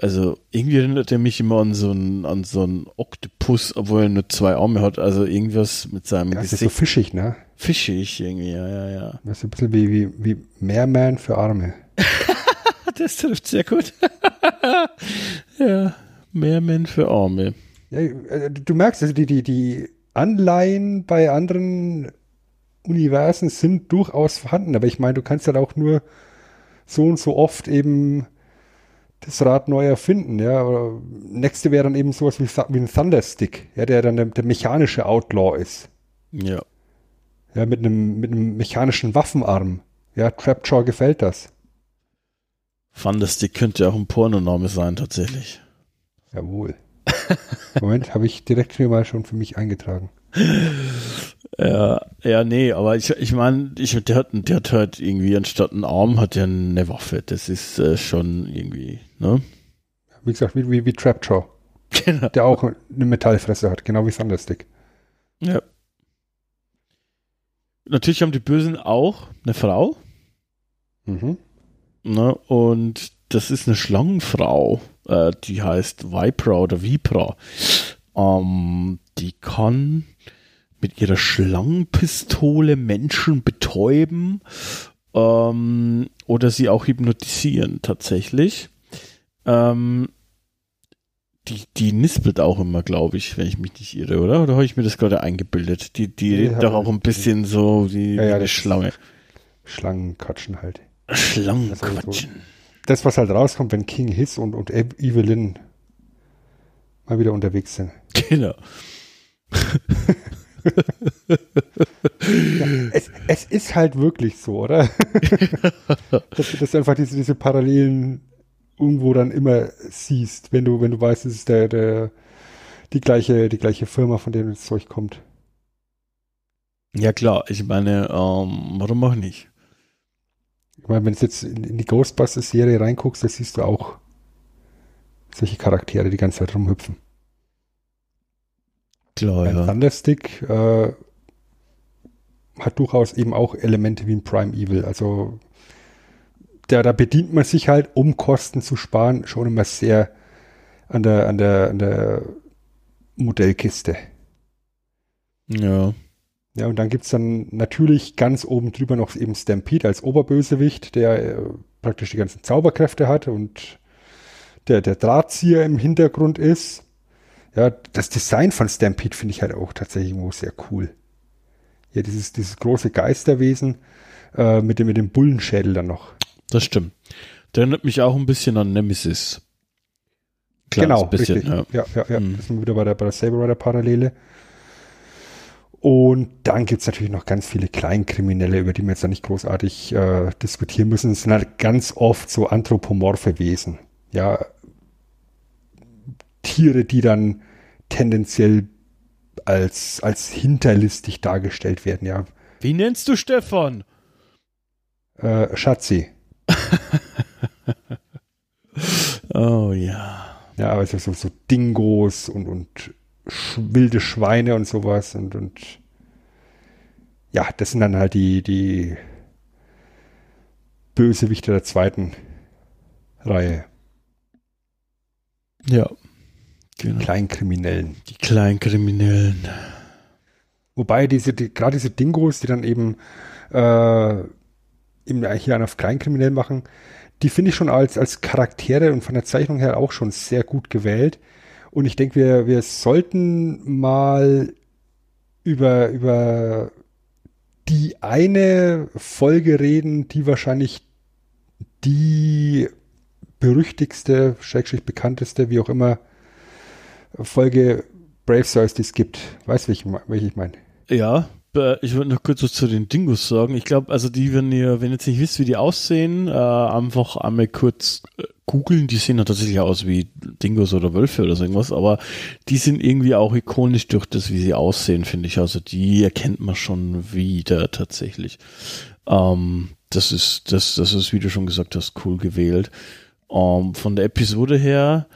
Speaker 1: also irgendwie erinnert er mich immer an so einen, an so einen Oktopus, obwohl er nur zwei Arme hat. Also irgendwas mit seinem
Speaker 3: Ja, das ist so
Speaker 1: Gesicht.
Speaker 3: fischig, ne?
Speaker 1: Fischig irgendwie, ja, ja, ja.
Speaker 3: Das ist ein bisschen wie, wie, wie Meerman für Arme.
Speaker 1: Das trifft sehr gut. ja, Mehrmen für Arme.
Speaker 3: Ja, äh, du merkst, also die, die, die Anleihen bei anderen Universen sind durchaus vorhanden, aber ich meine, du kannst halt auch nur so und so oft eben das Rad neu erfinden, ja. Nächste wäre dann eben sowas wie, wie ein Thunderstick, ja, der dann der, der mechanische Outlaw ist.
Speaker 1: Ja.
Speaker 3: Ja, mit einem, mit einem mechanischen Waffenarm. Ja, Trapjaw gefällt das.
Speaker 1: Fantastic könnte auch ein Pornoname sein, tatsächlich.
Speaker 3: Jawohl. Moment, habe ich direkt hier mal schon für mich eingetragen.
Speaker 1: Ja, ja, nee, aber ich, ich meine, ich, der, hat, der hat halt irgendwie anstatt einen Arm hat er eine Waffe. Das ist äh, schon irgendwie, ne?
Speaker 3: Wie gesagt, wie, wie, wie Trapjaw,
Speaker 1: Genau.
Speaker 3: der auch eine Metallfresse hat, genau wie Thunderstick.
Speaker 1: Ja. Natürlich haben die Bösen auch eine Frau,
Speaker 3: Mhm.
Speaker 1: ne? Und das ist eine Schlangenfrau, äh, die heißt Vipra oder Vipra. Ähm, die kann mit ihrer Schlangenpistole Menschen betäuben ähm, oder sie auch hypnotisieren tatsächlich. Ähm, die, die nispelt auch immer, glaube ich, wenn ich mich nicht irre, oder? Oder habe ich mir das gerade eingebildet? Die, die
Speaker 3: Nee,
Speaker 1: redet doch auch ein bisschen so wie,
Speaker 3: Ja, ja,
Speaker 1: eine Schlange.
Speaker 3: Schlangenquatschen halt.
Speaker 1: Schlangenquatschen.
Speaker 3: Das, was halt rauskommt, wenn King Hiss und, und Evelyn mal wieder unterwegs sind.
Speaker 1: Genau.
Speaker 3: Es, es ist halt wirklich so, oder? dass, dass du einfach diese, diese Parallelen irgendwo dann immer siehst, wenn du, wenn du weißt, es ist der, der, die gleiche, die gleiche Firma, von der das Zeug kommt.
Speaker 1: Ja klar, ich meine, ähm, warum auch nicht?
Speaker 3: Ich meine, wenn du jetzt in, in die Ghostbusters-Serie reinguckst, da siehst du auch solche Charaktere die ganze Zeit rumhüpfen.
Speaker 1: Klar,
Speaker 3: Ein
Speaker 1: ja.
Speaker 3: Thunderstick äh, hat durchaus eben auch Elemente wie ein Prime Evil. Also da, da bedient man sich halt, um Kosten zu sparen, schon immer sehr an der, an der, an der Modellkiste.
Speaker 1: Ja.
Speaker 3: Ja, und dann gibt's dann natürlich ganz oben drüber noch eben Stampede als Oberbösewicht, der äh, praktisch die ganzen Zauberkräfte hat und der, der Drahtzieher im Hintergrund ist. Ja, das Design von Stampede finde ich halt auch tatsächlich irgendwo sehr cool. Ja, dieses, dieses große Geisterwesen äh, mit, dem, mit dem Bullenschädel dann noch.
Speaker 1: Das stimmt. Der erinnert mich auch ein bisschen an Nemesis. Kleines
Speaker 3: genau,
Speaker 1: bisschen,
Speaker 3: richtig.
Speaker 1: ja.
Speaker 3: Ja, ja, ja.
Speaker 1: Mhm.
Speaker 3: Das sind wir wieder bei der, bei der Saber Rider Parallele. Und dann gibt's natürlich noch ganz viele Kleinkriminelle, über die wir jetzt da nicht großartig äh, diskutieren müssen. Es sind halt ganz oft so anthropomorphe Wesen. Ja, Tiere, die dann tendenziell als, als hinterlistig dargestellt werden. Ja,
Speaker 1: Wie nennst du Stefan?
Speaker 3: äh, Schatzi.
Speaker 1: Oh ja.
Speaker 3: Ja, also so, so Dingos und, und wilde Schweine und sowas und, und ja, das sind dann halt die, die Bösewichte der zweiten Reihe.
Speaker 1: Ja. Genau.
Speaker 3: Kleinkriminellen.
Speaker 1: Die Kleinkriminellen.
Speaker 3: Wobei diese, die, gerade diese Dingos, die dann eben, äh, eben hier einen auf Kleinkriminell machen, die finde ich schon als, als Charaktere und von der Zeichnung her auch schon sehr gut gewählt. Und ich denke, wir, wir sollten mal über, über die eine Folge reden, die wahrscheinlich die berüchtigste, schrägstrich bekannteste, wie auch immer, Folge Brave Souls, die es gibt. Weißt du, welche, ich meine?
Speaker 1: Ja, äh, ich würde noch kurz was zu den Dingos sagen. Ich glaube, also die, wenn ihr, wenn ihr jetzt nicht wisst, wie die aussehen, äh, einfach einmal kurz äh, googeln. Die sehen tatsächlich aus wie Dingos oder Wölfe oder so irgendwas, aber die sind irgendwie auch ikonisch durch das, wie sie aussehen, finde ich. Also die erkennt man schon wieder tatsächlich. Ähm, das ist, das, das ist, wie du schon gesagt hast, cool gewählt. Ähm, von der Episode her,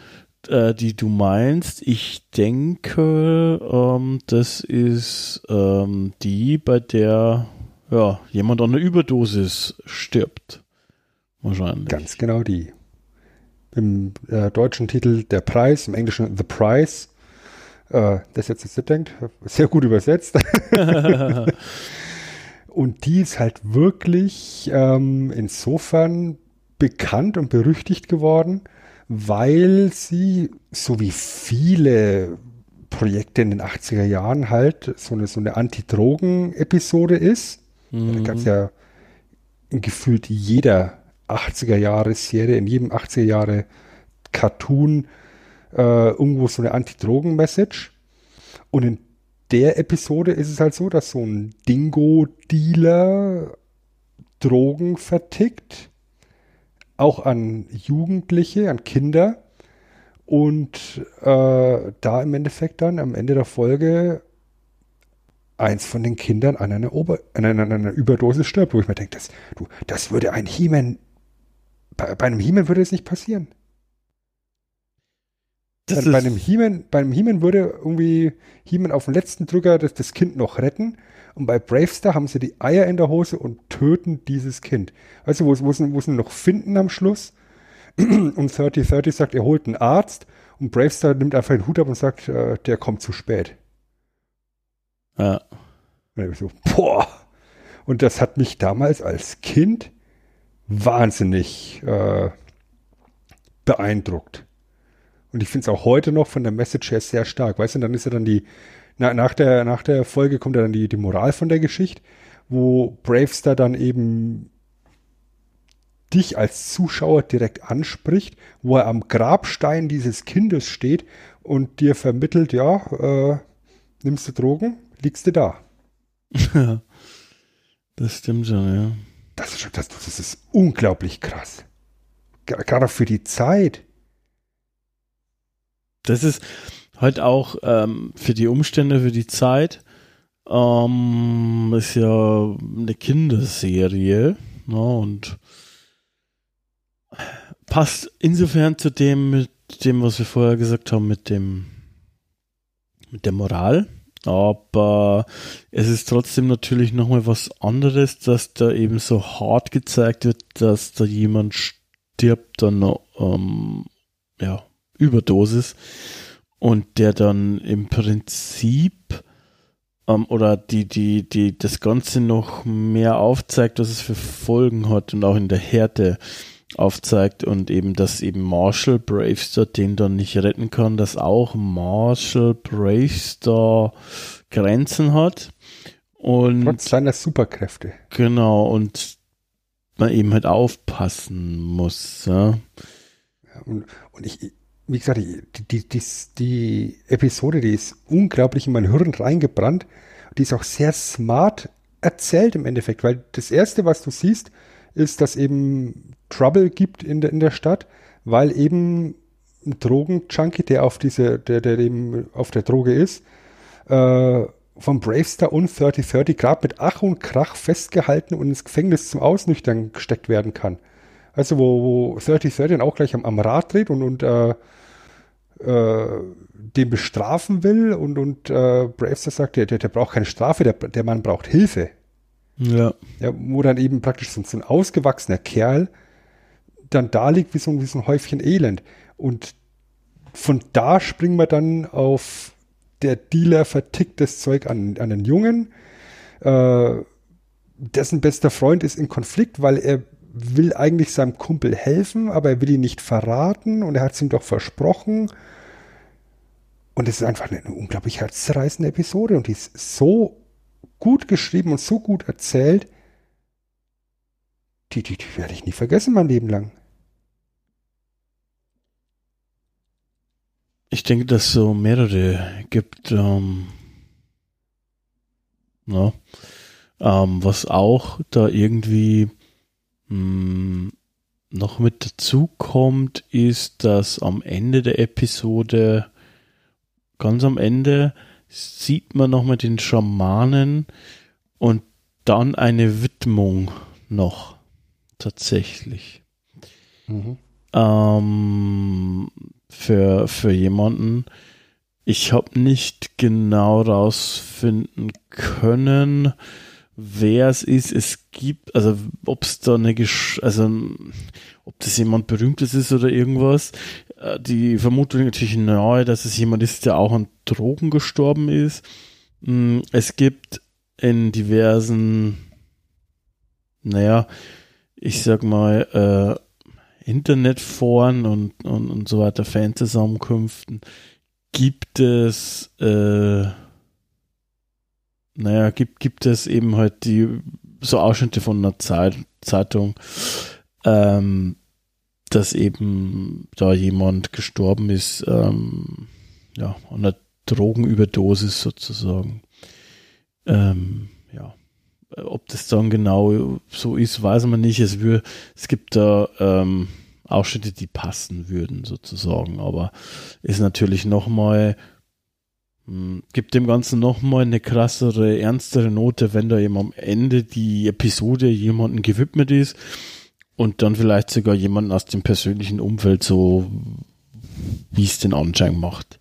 Speaker 1: äh, die du meinst, ich denke, ähm, das ist ähm, die, bei der ja, jemand an einer Überdosis stirbt. Wahrscheinlich.
Speaker 3: Ganz genau die. Im äh, deutschen Titel Der Preis, im Englischen The Price. Äh, das jetzt jetzt denkt, sehr gut übersetzt. und die ist halt wirklich ähm, insofern bekannt und berüchtigt geworden, weil sie, so wie viele Projekte in den 80er Jahren halt, so eine, so eine Anti-Drogen-Episode ist. Da gab es ja gefühlt jeder 80er Jahre Serie, in jedem 80er Jahre Cartoon äh, irgendwo so eine Anti-Drogen-Message. Und in der Episode ist es halt so, dass so ein Dingo-Dealer Drogen vertickt, auch an Jugendliche, an Kinder. Und äh, da im Endeffekt dann am Ende der Folge eins von den Kindern an einer, Ober an einer, an einer Überdosis stirbt, wo ich mir denke, das, du, das würde ein He-Man, bei, bei einem He-Man würde es nicht passieren.
Speaker 1: Das
Speaker 3: bei, bei einem He-Man, bei einem He-Man würde irgendwie He-Man auf den letzten Drücker das, das Kind noch retten. Und bei Bravestar haben sie die Eier in der Hose und töten dieses Kind. Also, wo, wo, sie, wo sie noch finden am Schluss. Und 3030 sagt, er holt einen Arzt. Und Bravestar nimmt einfach den Hut ab und sagt, äh, der kommt zu spät.
Speaker 1: Ja.
Speaker 3: Und dann ich so, boah. Und das hat mich damals als Kind wahnsinnig äh, beeindruckt. Und ich finde es auch heute noch von der Message her sehr stark. Weißt du, dann ist ja dann die, na, nach, der, nach der Folge kommt ja dann die, die Moral von der Geschichte, wo Bravestar dann eben dich als Zuschauer direkt anspricht, wo er am Grabstein dieses Kindes steht und dir vermittelt, ja, äh, nimmst du Drogen, liegst du da.
Speaker 1: Das stimmt schon, ja.
Speaker 3: Das ist, schon- das, das ist unglaublich krass. Ger- Gerade für die Zeit.
Speaker 1: Das ist halt auch ähm, für die Umstände, für die Zeit, ähm, ist ja eine Kinderserie ne, und passt insofern zu dem, mit dem, was wir vorher gesagt haben, mit dem, mit der Moral. Aber es ist trotzdem natürlich nochmal was anderes, dass da eben so hart gezeigt wird, dass da jemand stirbt, dann ähm, ja, Überdosis und der dann im Prinzip ähm, oder die, die, die das Ganze noch mehr aufzeigt, was es für Folgen hat und auch in der Härte. aufzeigt und eben, dass eben Marshall Bravestar den dann nicht retten kann, dass auch Marshall Bravestar Grenzen hat. Und
Speaker 3: Trotz seiner Superkräfte.
Speaker 1: genau, und man eben halt aufpassen muss. Ja.
Speaker 3: Ja, und, und ich, wie gesagt, die, die, die, die Episode, die ist unglaublich in mein Hirn reingebrannt. Die ist auch sehr smart erzählt im Endeffekt, weil das Erste, was du siehst, ist, dass eben Trouble gibt in der, in der Stadt, weil eben ein Drogenjunkie, der auf diese, der, der eben auf der Droge ist, äh, vom Bravestar und 3030 gerade mit Ach und Krach festgehalten und ins Gefängnis zum Ausnüchtern gesteckt werden kann. Also wo, wo 3030 dann auch gleich am, am Rad dreht und, und äh, äh, den bestrafen will und, und äh, Bravestar sagt, der, der, der braucht keine Strafe, der, der Mann braucht Hilfe.
Speaker 1: Ja.
Speaker 3: Ja, wo dann eben praktisch so, so ein ausgewachsener Kerl dann da liegt wie so, ein- wie so ein Häufchen Elend. Und von da springen wir dann auf der Dealer vertickt das Zeug an, an den Jungen. Äh, dessen bester Freund ist in Konflikt, weil er will eigentlich seinem Kumpel helfen, aber er will ihn nicht verraten und er hat es ihm doch versprochen. Und es ist einfach eine, unglaublich herzzerreißende Episode und die ist so gut geschrieben und so gut erzählt, die, die, die werde ich nie vergessen mein Leben lang.
Speaker 1: Ich denke, dass es so mehrere gibt. Ähm, na, ähm, was auch da irgendwie mh, noch mit dazu kommt, ist, dass am Ende der Episode, ganz am Ende, sieht man nochmal den Schamanen und dann eine Widmung noch tatsächlich ähm, für, für jemanden. Ich habe nicht genau rausfinden können, wer es ist. Es gibt, also ob es da eine, Gesch also ob das jemand Berühmtes ist oder irgendwas. Äh, Die Vermutung natürlich nahe, dass es jemand ist, der auch an Drogen gestorben ist. Mm, Es gibt in diversen, naja, ich sag mal, äh, Internetforen und, und, und so weiter, Fanzusammenkünften, gibt es, äh, naja, gibt, gibt es eben halt die, so Ausschnitte von einer Zeit, Zeitung, ähm, dass eben da jemand gestorben ist, ähm, ja, an einer Drogenüberdosis sozusagen. Ähm, ja. Ob das dann genau so ist, weiß man nicht. Es, wür, es gibt da ähm, Ausschnitte, die passen würden, sozusagen. Aber ist natürlich nochmal, gibt dem Ganzen nochmal eine krassere, ernstere Note, wenn da eben am Ende die Episode jemandem gewidmet ist und dann vielleicht sogar jemanden aus dem persönlichen Umfeld so, wie es den Anschein macht.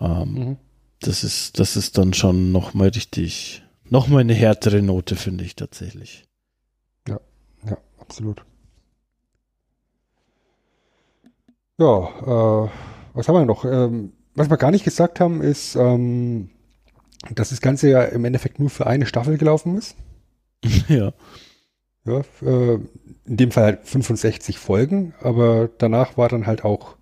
Speaker 1: Ähm,
Speaker 3: Mhm.
Speaker 1: Das ist, das ist dann schon nochmal richtig, nochmal eine härtere Note, finde ich tatsächlich.
Speaker 3: Ja, absolut. Ja, äh, was haben wir noch? Ähm, was wir gar nicht gesagt haben, ist, ähm, dass das Ganze ja im Endeffekt nur für eine Staffel gelaufen ist.
Speaker 1: ja.
Speaker 3: Ja, äh, in dem Fall halt 65 Folgen, aber danach war dann halt auch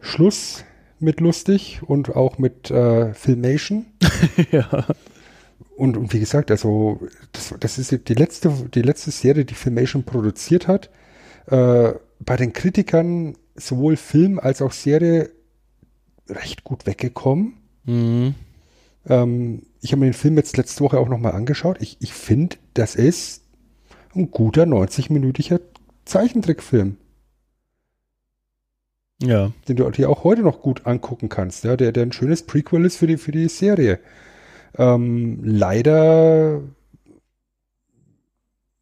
Speaker 3: Schluss mit lustig und auch mit äh, Filmation.
Speaker 1: ja.
Speaker 3: Und, und wie gesagt, also das, das ist die letzte, die letzte Serie, die Filmation produziert hat. Äh, bei den Kritikern sowohl Film als auch Serie recht gut weggekommen.
Speaker 1: Mhm.
Speaker 3: Ähm, ich habe mir den Film jetzt letzte Woche auch nochmal angeschaut. Ich, ich finde, das ist ein guter 90-minütiger Zeichentrickfilm,
Speaker 1: Ja.
Speaker 3: den du dir auch heute noch gut angucken kannst, ja, der, der ein schönes Prequel ist für die, für die Serie. Ähm, leider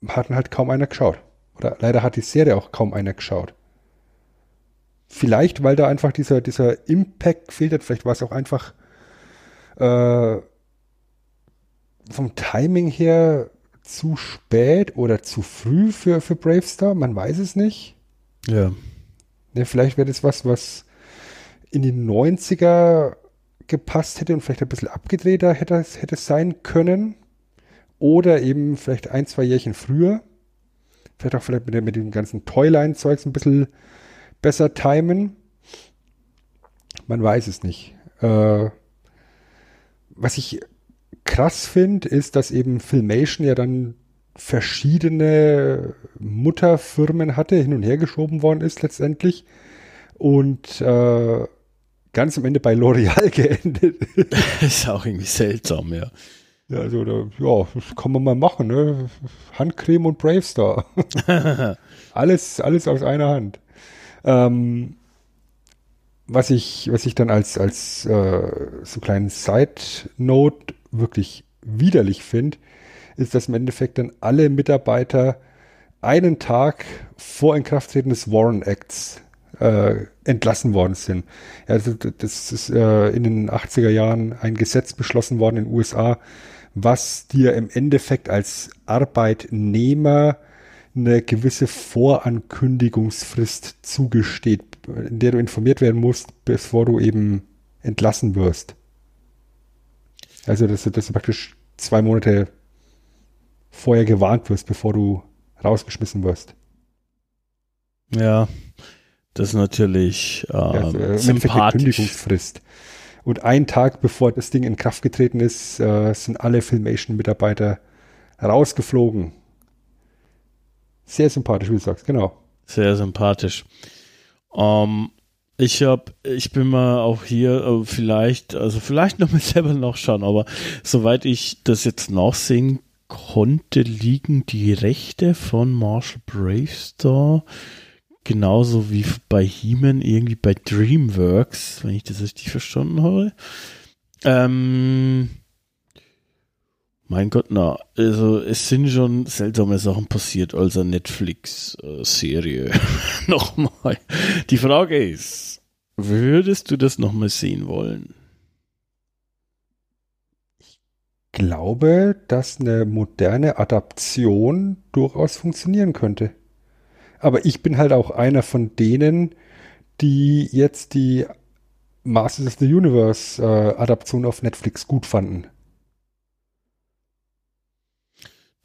Speaker 3: hat halt kaum einer geschaut. Oder leider hat die Serie auch kaum einer geschaut. Vielleicht, weil da einfach dieser, dieser Impact fehlt hat. Vielleicht war es auch einfach äh, vom Timing her zu spät oder zu früh für, für Bravestar. Man weiß es nicht.
Speaker 1: Ja.
Speaker 3: Ja, vielleicht wäre das was, was in die 90er gepasst hätte und vielleicht ein bisschen abgedrehter hätte hätte es sein können. Oder eben vielleicht ein, zwei Jährchen früher. Vielleicht auch vielleicht mit, mit dem ganzen Toyline-Zeugs ein bisschen besser timen. Man weiß es nicht. Äh, was ich krass finde, ist, dass eben Filmation ja dann verschiedene Mutterfirmen hatte, hin und her geschoben worden ist letztendlich. Und äh, ganz am Ende bei L'Oreal geendet.
Speaker 1: ist auch irgendwie seltsam, ja.
Speaker 3: Ja, also, da, ja, das kann man mal machen, ne? Handcreme und Bravestar. alles, alles aus einer Hand. Ähm, was ich, was ich dann als, als äh, so kleinen Side-Note wirklich widerlich finde, ist, dass im Endeffekt dann alle Mitarbeiter einen Tag vor Inkrafttreten des Warren Acts äh, entlassen worden sind. Also das ist äh, in den 80er Jahren ein Gesetz beschlossen worden in den USA, was dir im Endeffekt als Arbeitnehmer eine gewisse Vorankündigungsfrist zugesteht, in der du informiert werden musst, bevor du eben entlassen wirst. Also, dass, dass du praktisch zwei Monate vorher gewarnt wirst, bevor du rausgeschmissen wirst.
Speaker 1: Ja, das ist natürlich äh, ja, also, äh, sympathisch.
Speaker 3: Kündigungsfrist. Und einen Tag bevor das Ding in Kraft getreten ist, äh, sind alle Filmation-Mitarbeiter rausgeflogen. Sehr sympathisch, wie du sagst, genau.
Speaker 1: Sehr sympathisch. Ähm, ich hab, ich bin mal auch hier äh, vielleicht, also vielleicht noch mal selber nachschauen, aber soweit ich das jetzt nachsehen konnte, liegen die Rechte von Marshall Bravestar genauso wie bei He-Man irgendwie bei DreamWorks, wenn ich das richtig verstanden habe. Ähm, mein Gott, na, also es sind schon seltsame Sachen passiert als eine Netflix-Serie. nochmal. Die Frage ist, würdest du das nochmal sehen wollen?
Speaker 3: Ich glaube, dass eine moderne Adaption durchaus funktionieren könnte. Aber ich bin halt auch einer von denen, die jetzt die Masters of the Universe äh, auf Netflix gut fanden.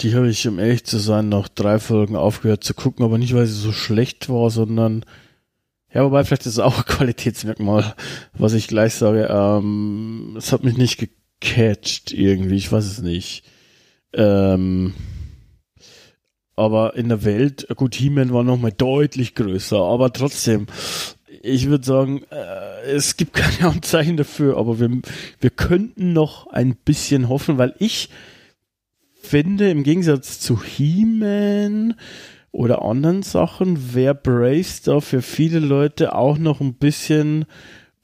Speaker 1: Die habe ich, um ehrlich zu sein, nach drei Folgen aufgehört zu gucken, aber nicht, weil sie so schlecht war, sondern ja, wobei vielleicht ist es auch ein Qualitätsmerkmal, was ich gleich sage. Ähm, es hat mich nicht gecatcht irgendwie, ich weiß es nicht. Ähm, aber in der Welt, gut, He-Man war nochmal deutlich größer, aber trotzdem, ich würde sagen, äh, es gibt keine Anzeichen dafür, aber wir, wir könnten noch ein bisschen hoffen, weil ich finde, im Gegensatz zu He-Man oder anderen Sachen, wäre Bravestar für viele Leute auch noch ein bisschen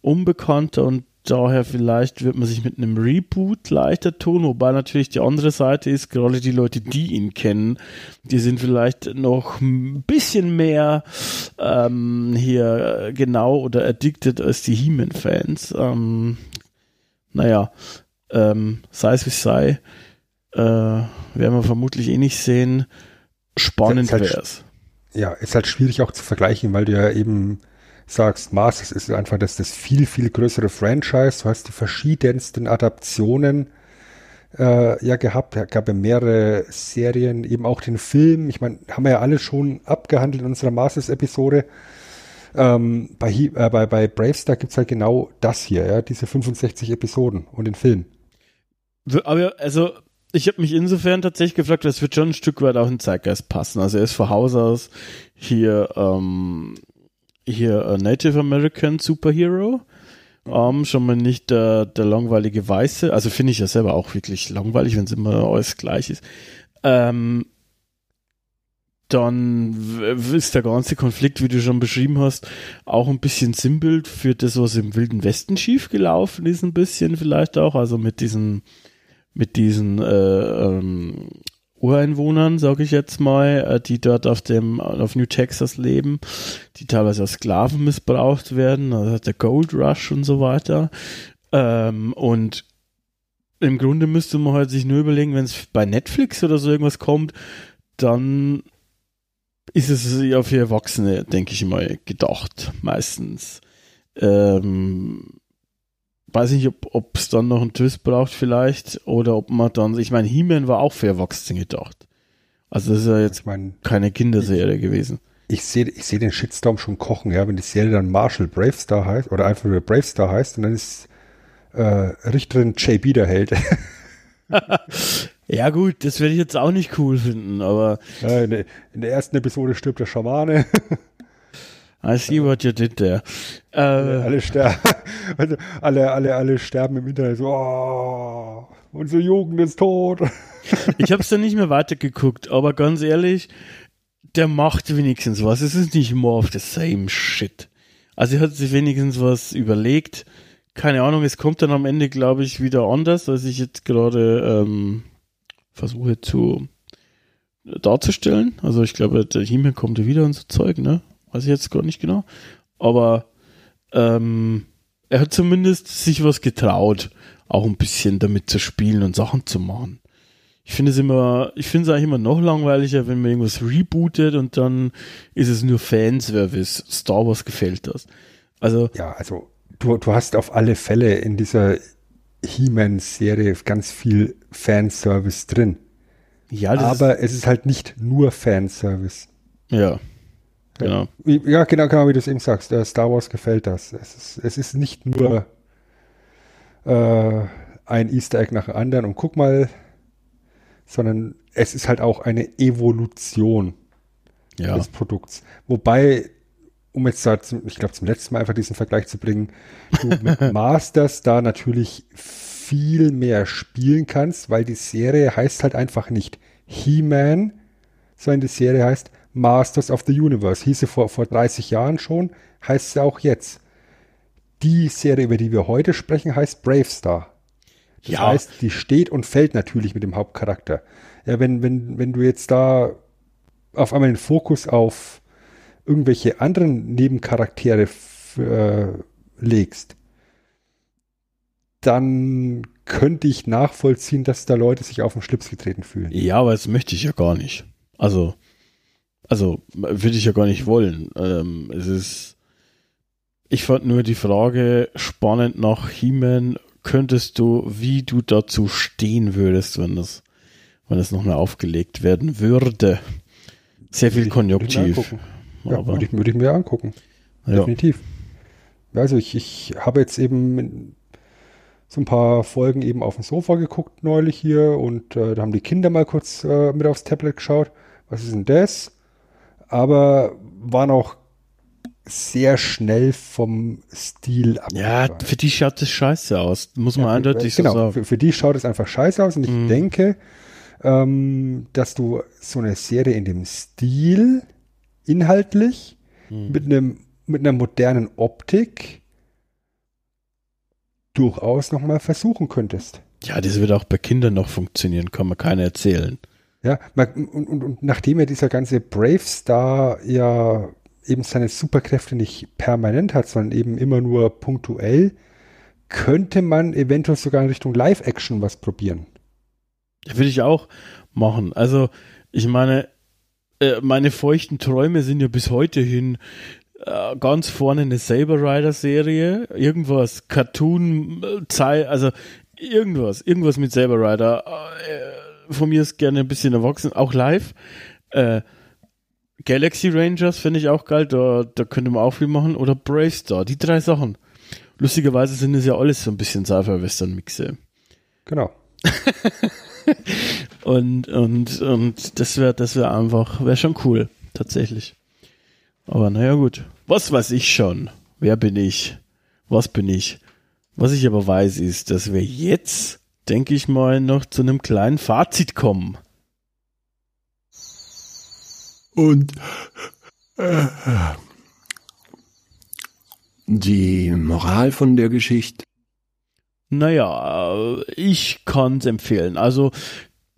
Speaker 1: unbekannter und daher vielleicht wird man sich mit einem Reboot leichter tun, wobei natürlich die andere Seite ist, gerade die Leute, die ihn kennen, die sind vielleicht noch ein bisschen mehr ähm, hier genau oder addicted als die He-Man-Fans. Ähm, naja, ähm, sei es wie sei, äh, werden wir vermutlich eh nicht sehen. Spannend halt, wäre es.
Speaker 3: Ja, ist halt schwierig auch zu vergleichen, weil du ja eben sagst, Masters ist einfach das, das viel, viel größere Franchise. Du hast die verschiedensten Adaptionen äh, ja gehabt. Es gab ja mehrere Serien, eben auch den Film. Ich meine, haben wir ja alles schon abgehandelt in unserer Masters-Episode. Ähm, bei, äh, bei, bei Bravestar gibt es halt genau das hier, ja, diese 65 Episoden und den Film.
Speaker 1: Aber also ich habe mich insofern tatsächlich gefragt, das wird schon ein Stück weit auch in Zeitgeist passen. Also er ist von Haus aus hier ähm, hier Native American Superhero. Um, ähm, schon mal nicht der, der langweilige Weiße. Also finde ich ja selber auch wirklich langweilig, wenn es immer alles gleich ist. Ähm, dann ist der ganze Konflikt, wie du schon beschrieben hast, auch ein bisschen Sinnbild für das, was im Wilden Westen schiefgelaufen ist, ein bisschen vielleicht auch. Also mit diesen, mit diesen äh, ähm, Ureinwohnern, sage ich jetzt mal, äh, die dort auf dem auf New Texas leben, die teilweise als Sklaven missbraucht werden, also der Gold Rush und so weiter. Ähm, und im Grunde müsste man halt sich nur überlegen, wenn es bei Netflix oder so irgendwas kommt, dann ist es ja für Erwachsene, denke ich mal, gedacht, meistens. Ähm, weiß nicht, ob es dann noch einen Twist braucht vielleicht oder ob man dann, ich meine, He-Man war auch für Erwachsene gedacht. Also das ist ja jetzt
Speaker 3: Ich meine,
Speaker 1: keine Kinderserie gewesen.
Speaker 3: ich sehe ich sehe den Shitstorm schon kochen, ja, wenn die Serie dann Marshall Bravestar heißt oder einfach nur Bravestar heißt und dann ist äh, Richterin JB der Held.
Speaker 1: Ja gut, das werde ich jetzt auch nicht cool finden, aber
Speaker 3: Ja, in, der, in der ersten Episode stirbt der Schamane,
Speaker 1: I see what you did there. Äh,
Speaker 3: alle sterben, also alle, alle, alle sterben im Internet so, oh, unsere Jugend ist tot.
Speaker 1: ich habe es dann nicht mehr weitergeguckt, aber ganz ehrlich, der macht wenigstens was. Es ist nicht more of the same shit. Also er hat sich wenigstens was überlegt. Keine Ahnung, es kommt dann am Ende, glaube ich, wieder anders, als ich jetzt gerade ähm, versuche zu darzustellen. Also ich glaube, der He-Man kommt wieder und so Zeug, ne? Weiß ich jetzt gar nicht genau. Aber ähm, er hat zumindest sich was getraut, auch ein bisschen damit zu spielen und Sachen zu machen. Ich finde es immer, ich finde es eigentlich immer noch langweiliger, wenn man irgendwas rebootet und dann ist es nur Fanservice. Star Wars gefällt das. Also,
Speaker 3: Ja, also du, du hast auf alle Fälle in dieser He-Man-Serie ganz viel Fanservice drin.
Speaker 1: ja, das
Speaker 3: Aber es ist halt nicht nur Fanservice.
Speaker 1: ist, ja, genau.
Speaker 3: Ja, genau, genau, wie du es eben sagst. Äh, Star Wars gefällt das. Es ist, es ist nicht nur äh, ein Easter Egg nach dem anderen und guck mal, sondern es ist halt auch eine Evolution
Speaker 1: Ja,
Speaker 3: des Produkts. Wobei, um jetzt da zum, ich glaube zum letzten Mal einfach diesen Vergleich zu bringen, du mit Masters da natürlich viel mehr spielen kannst, weil die Serie heißt halt einfach nicht He-Man, sondern die Serie heißt Masters of the Universe. Hieß sie vor, vor 30 Jahren schon, heißt sie auch jetzt. Die Serie, über die wir heute sprechen, heißt Brave Star. Das
Speaker 1: Ja.
Speaker 3: heißt, die steht und fällt natürlich mit dem Hauptcharakter. Ja, wenn, wenn, wenn du jetzt da auf einmal den Fokus auf irgendwelche anderen Nebencharaktere äh, legst, dann könnte ich nachvollziehen, dass da Leute sich auf den Schlips getreten fühlen.
Speaker 1: ja, aber das möchte ich ja gar nicht. Also, also würde ich ja gar nicht wollen. Ähm, es ist, ich fand nur die Frage spannend nach He-Man. Könntest du, wie du dazu stehen würdest, wenn das, wenn das nochmal aufgelegt werden würde? Sehr viel Konjunktiv.
Speaker 3: Ja, würde ich, würde ich mir angucken.
Speaker 1: ja.
Speaker 3: Definitiv. Ja, Also ich, ich habe jetzt eben so ein paar Folgen eben auf dem Sofa geguckt neulich hier und äh, da haben die Kinder mal kurz äh, mit aufs Tablet geschaut. Was ist denn das? Aber waren auch sehr schnell vom Stil ab.
Speaker 1: Ja, für die schaut das scheiße aus, muss man
Speaker 3: Ja, für-
Speaker 1: eindeutig
Speaker 3: genau,
Speaker 1: so sagen.
Speaker 3: Für, für die schaut es einfach scheiße aus und ich
Speaker 1: Mhm.
Speaker 3: denke, ähm, dass du so eine Serie in dem Stil inhaltlich
Speaker 1: Mhm.
Speaker 3: mit einem mit einer modernen Optik durchaus noch mal versuchen könntest.
Speaker 1: Ja, das wird auch bei Kindern noch funktionieren, kann man keiner erzählen.
Speaker 3: Ja, und, und, und nachdem ja dieser ganze Brave Star ja eben seine Superkräfte nicht permanent hat, sondern eben immer nur punktuell, könnte man eventuell sogar in Richtung Live-Action was probieren.
Speaker 1: Ja, würde ich auch machen. Also, ich meine, äh, meine feuchten Träume sind ja bis heute hin äh, ganz vorne eine Saber Rider Serie, irgendwas, Cartoon, äh, Zei- also irgendwas, irgendwas mit Saber Rider. Von mir ist gerne ein bisschen erwachsen, auch live. Äh, Galaxy Rangers finde ich auch geil, da, da könnte man auch viel machen. Oder Brave Star, die drei Sachen. Lustigerweise sind es ja alles so ein bisschen Sci-Fi-Western-Mixe.
Speaker 3: Genau.
Speaker 1: Und, und, und das wäre das wär einfach, wäre schon cool, tatsächlich. Aber naja, gut. Was weiß ich schon? Wer bin ich? Was bin ich? Was ich aber weiß, ist, dass wir jetzt, denke ich mal, noch zu einem kleinen Fazit kommen.
Speaker 2: Und äh, die Moral von der Geschichte.
Speaker 1: Naja, ich kann's empfehlen. Also,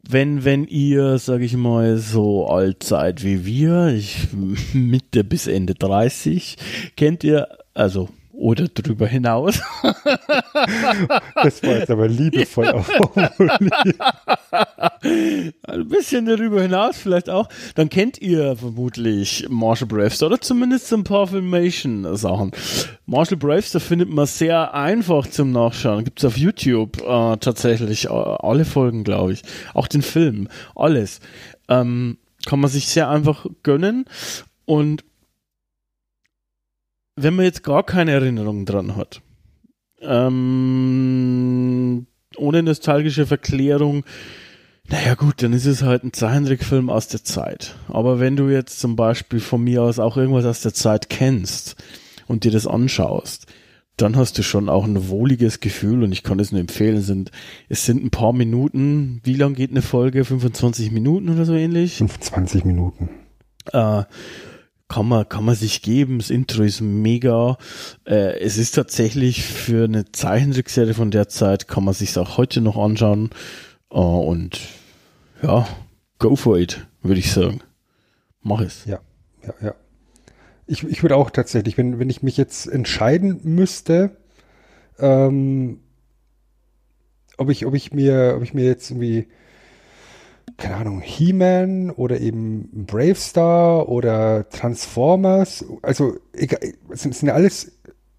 Speaker 1: wenn, wenn ihr, sag ich mal, so alt seid wie wir, ich Mitte bis Ende 30, kennt ihr, also oder drüber hinaus.
Speaker 3: Das war jetzt aber liebevoll auch formuliert.
Speaker 1: Ein bisschen darüber hinaus vielleicht auch. Dann kennt ihr vermutlich Marshall Bravestar oder zumindest ein paar Filmation-Sachen. Marshall Bravestar findet man sehr einfach zum Nachschauen. Gibt es auf YouTube äh, tatsächlich äh, alle Folgen, glaube ich. Auch den Film. Alles. Ähm, kann man sich sehr einfach gönnen. Und wenn man jetzt gar keine Erinnerung dran hat, ähm, ohne nostalgische Verklärung, naja gut, dann ist es halt ein Zeichentrickfilm aus der Zeit. Aber wenn du jetzt zum Beispiel von mir aus auch irgendwas aus der Zeit kennst und dir das anschaust, dann hast du schon auch ein wohliges Gefühl und ich kann es nur empfehlen. Es sind, es sind ein paar Minuten. Wie lang geht eine Folge? 25 Minuten oder so ähnlich?
Speaker 3: 25 Minuten.
Speaker 1: Äh, kann man, kann man sich geben. Das Intro ist mega. Äh, es ist tatsächlich für eine Zeichentrickserie von der Zeit, kann man sich auch heute noch anschauen. Äh, und ja, go for it, würde ich sagen. Mach es.
Speaker 3: Ja, ja, ja. Ich, ich würde auch tatsächlich, wenn, wenn ich mich jetzt entscheiden müsste, ähm, ob ich, ob ich mir, ob ich mir jetzt irgendwie keine Ahnung, He-Man oder eben Brave Star oder Transformers. Also, egal, es sind, ja alles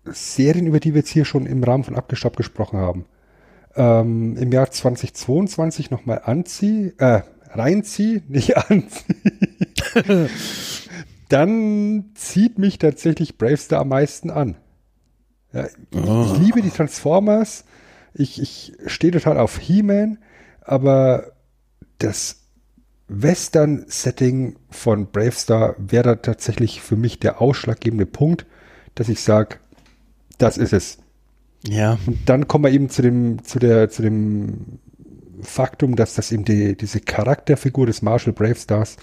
Speaker 3: Serien, über die wir jetzt hier schon im Rahmen von Abgestoppt gesprochen haben. Ähm, Im Jahr 2022 nochmal anzieh, äh, reinzieh, nicht anzieh. Dann zieht mich tatsächlich Brave Star am meisten an. Ja,
Speaker 1: Oh.
Speaker 3: Ich liebe die Transformers. Ich, ich stehe total auf He-Man, aber das Western-Setting von Bravestar wäre da tatsächlich für mich der ausschlaggebende Punkt, dass ich sage, das ist es.
Speaker 1: Ja,
Speaker 3: Und dann kommen wir eben zu dem, zu der, zu dem Faktum, dass das eben die, diese Charakterfigur des Marshall Bravestars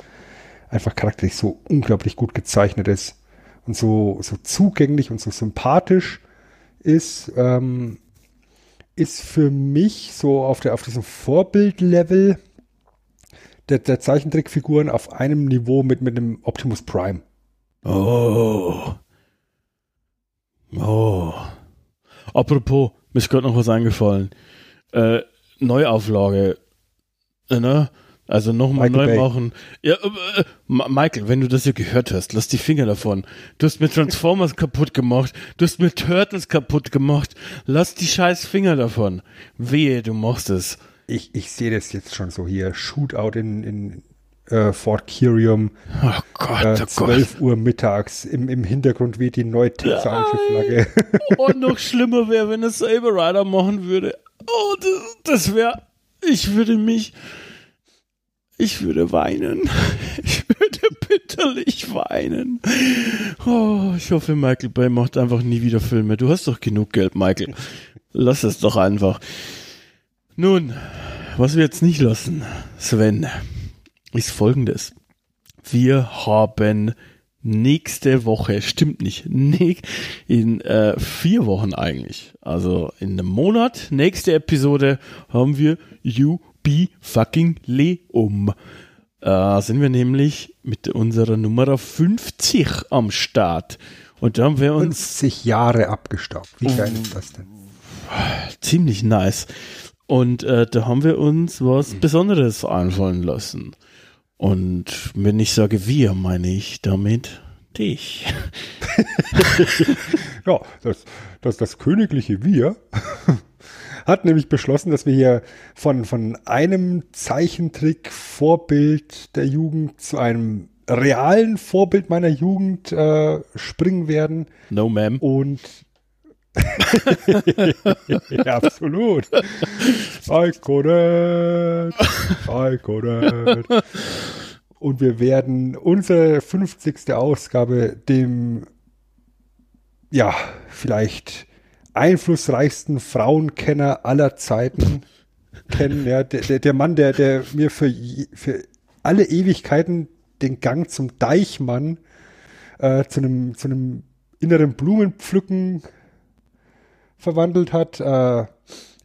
Speaker 3: einfach charakterlich so unglaublich gut gezeichnet ist und so, so zugänglich und so sympathisch ist, ähm, ist für mich so auf, der, auf diesem Vorbildlevel der, der Zeichentrickfiguren auf einem Niveau mit, mit einem Optimus Prime.
Speaker 1: Oh. Oh. Apropos, mir ist gerade noch was eingefallen. Äh, Neuauflage. Äh, ne? Also nochmal neu
Speaker 3: Bay.
Speaker 1: machen. Ja, äh, äh, Michael, wenn du das hier gehört hast, lass die Finger davon. Du hast mir Transformers kaputt gemacht. Du hast mir Turtles kaputt gemacht. Lass die scheiß Finger davon. Wehe, du machst es.
Speaker 3: Ich, ich sehe das jetzt schon so hier. Shootout in, in äh, Fort Kirium.
Speaker 1: Oh Gott,
Speaker 3: Äh,
Speaker 1: oh Gott.
Speaker 3: 12 Uhr mittags. Im, Im Hintergrund weht die neue texanische Flagge.
Speaker 1: Und noch schlimmer wäre, wenn es Saber Rider machen würde. Oh, das, das wäre. Ich würde mich. Ich würde weinen. Ich würde bitterlich weinen. Oh, ich hoffe, Michael Bay macht einfach nie wieder Filme. Du hast doch genug Geld, Michael. Lass es doch einfach. Nun, was wir jetzt nicht lassen, Sven, ist folgendes. Wir haben nächste Woche, stimmt nicht, ne, in äh, vier Wochen eigentlich, also in einem Monat, nächste Episode haben wir You Be Fucking Leum. Äh, sind wir nämlich mit unserer Nummer 50 am Start. Und da haben wir uns
Speaker 3: 50 Jahre abgestaubt. Wie geil ist das denn?
Speaker 1: ziemlich nice. Und äh, da haben wir uns was Besonderes einfallen lassen. Und wenn ich sage wir, meine ich damit dich.
Speaker 3: Ja, das, das, das königliche Wir hat nämlich beschlossen, dass wir hier von, von einem Zeichentrick-Vorbild der Jugend zu einem realen Vorbild meiner Jugend äh, springen werden.
Speaker 1: No, ma'am.
Speaker 3: Und ja, absolut. I couldn't. I couldn't. Und wir werden unsere 50. Ausgabe dem, ja, vielleicht einflussreichsten Frauenkenner aller Zeiten kennen. Ja, der, der, Mann, der, der mir für, für alle Ewigkeiten den Gang zum Deichmann äh, zu einem zu einem inneren Blumenpflücken verwandelt hat. Äh,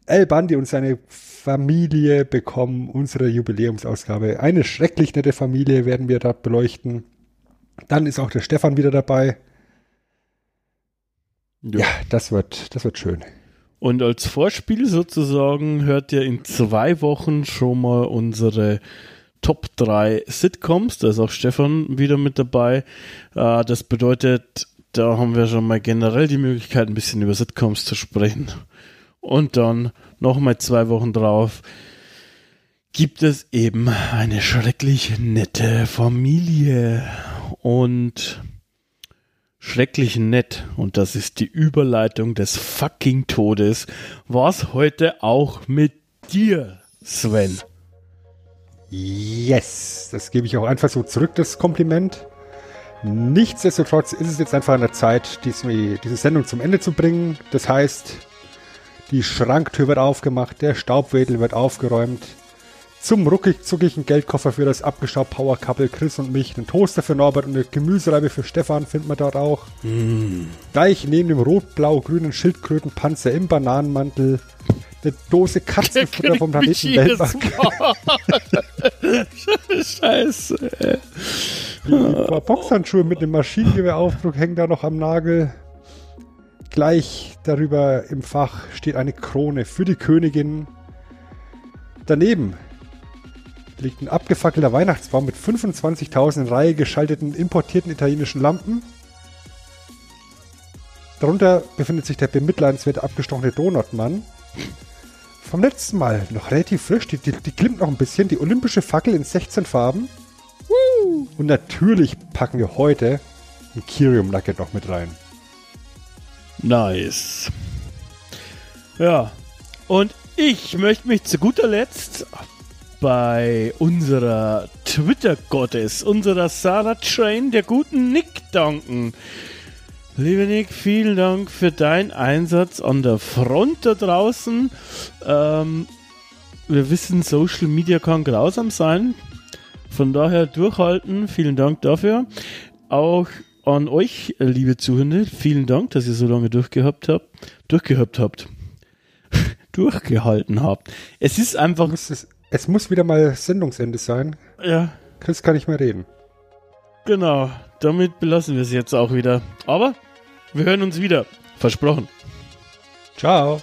Speaker 3: El Bandi und seine Familie bekommen unsere Jubiläumsausgabe. Eine schrecklich nette Familie werden wir da beleuchten. Dann ist auch der Stefan wieder dabei. Ja, das wird, das wird schön.
Speaker 1: Und als Vorspiel sozusagen hört ihr in zwei Wochen schon mal unsere Top 3 Sitcoms. Da ist auch Stefan wieder mit dabei. Äh, das bedeutet, da haben wir schon mal generell die Möglichkeit, ein bisschen über Sitcoms zu sprechen. Und dann nochmal zwei Wochen drauf gibt es eben eine schrecklich nette Familie. Und schrecklich nett. Und das ist die Überleitung des fucking Todes. Was heute auch mit dir, Sven.
Speaker 3: Yes, das gebe ich auch einfach so zurück, das Kompliment. Nichtsdestotrotz ist es jetzt einfach an der Zeit, diese, diese Sendung zum Ende zu bringen. Das heißt, die Schranktür wird aufgemacht, der Staubwedel wird aufgeräumt. Zum ruckig-zuckigen Geldkoffer für das abgestaubt Power Couple Chris und mich, den Toaster für Norbert und eine Gemüsereibe für Stefan findet man dort auch. Mm. Gleich neben dem rot-blau-grünen Schildkrötenpanzer im Bananenmantel eine Dose Katzenfutter vom Planeten Weltbank.
Speaker 1: Scheiße.
Speaker 3: Ein paar Boxhandschuhe mit einem Maschinengewehraufdruck hängen da noch am Nagel. Gleich darüber im Fach steht eine Krone für die Königin. Daneben liegt ein abgefackelter Weihnachtsbaum mit 25.000 in Reihe geschalteten importierten italienischen Lampen. Darunter befindet sich der bemitleidenswert abgestochene Donutmann. Vom letzten Mal noch relativ frisch, die, die, die glimmt noch ein bisschen. Die olympische Fackel in 16 Farben. Und natürlich packen wir heute ein Kyrium Nugget noch mit rein.
Speaker 1: Nice. Ja. Und ich möchte mich zu guter Letzt bei unserer Twitter-Gottes, unserer Sarah Train, der guten Nick danken. Lieber Nick, vielen Dank für deinen Einsatz an der Front da draußen. Ähm, wir wissen, Social Media kann grausam sein. Von daher durchhalten. Vielen Dank dafür. Auch an euch, liebe Zuhörer, vielen Dank, dass ihr so lange durchgehabt habt. Durchgehabt habt. Durchgehalten habt. Es ist einfach.
Speaker 3: Es es muss wieder mal Sendungsende sein.
Speaker 1: Ja.
Speaker 3: Chris kann nicht mehr reden.
Speaker 1: Genau, damit belassen wir es jetzt auch wieder. Aber wir hören uns wieder. Versprochen.
Speaker 3: Ciao.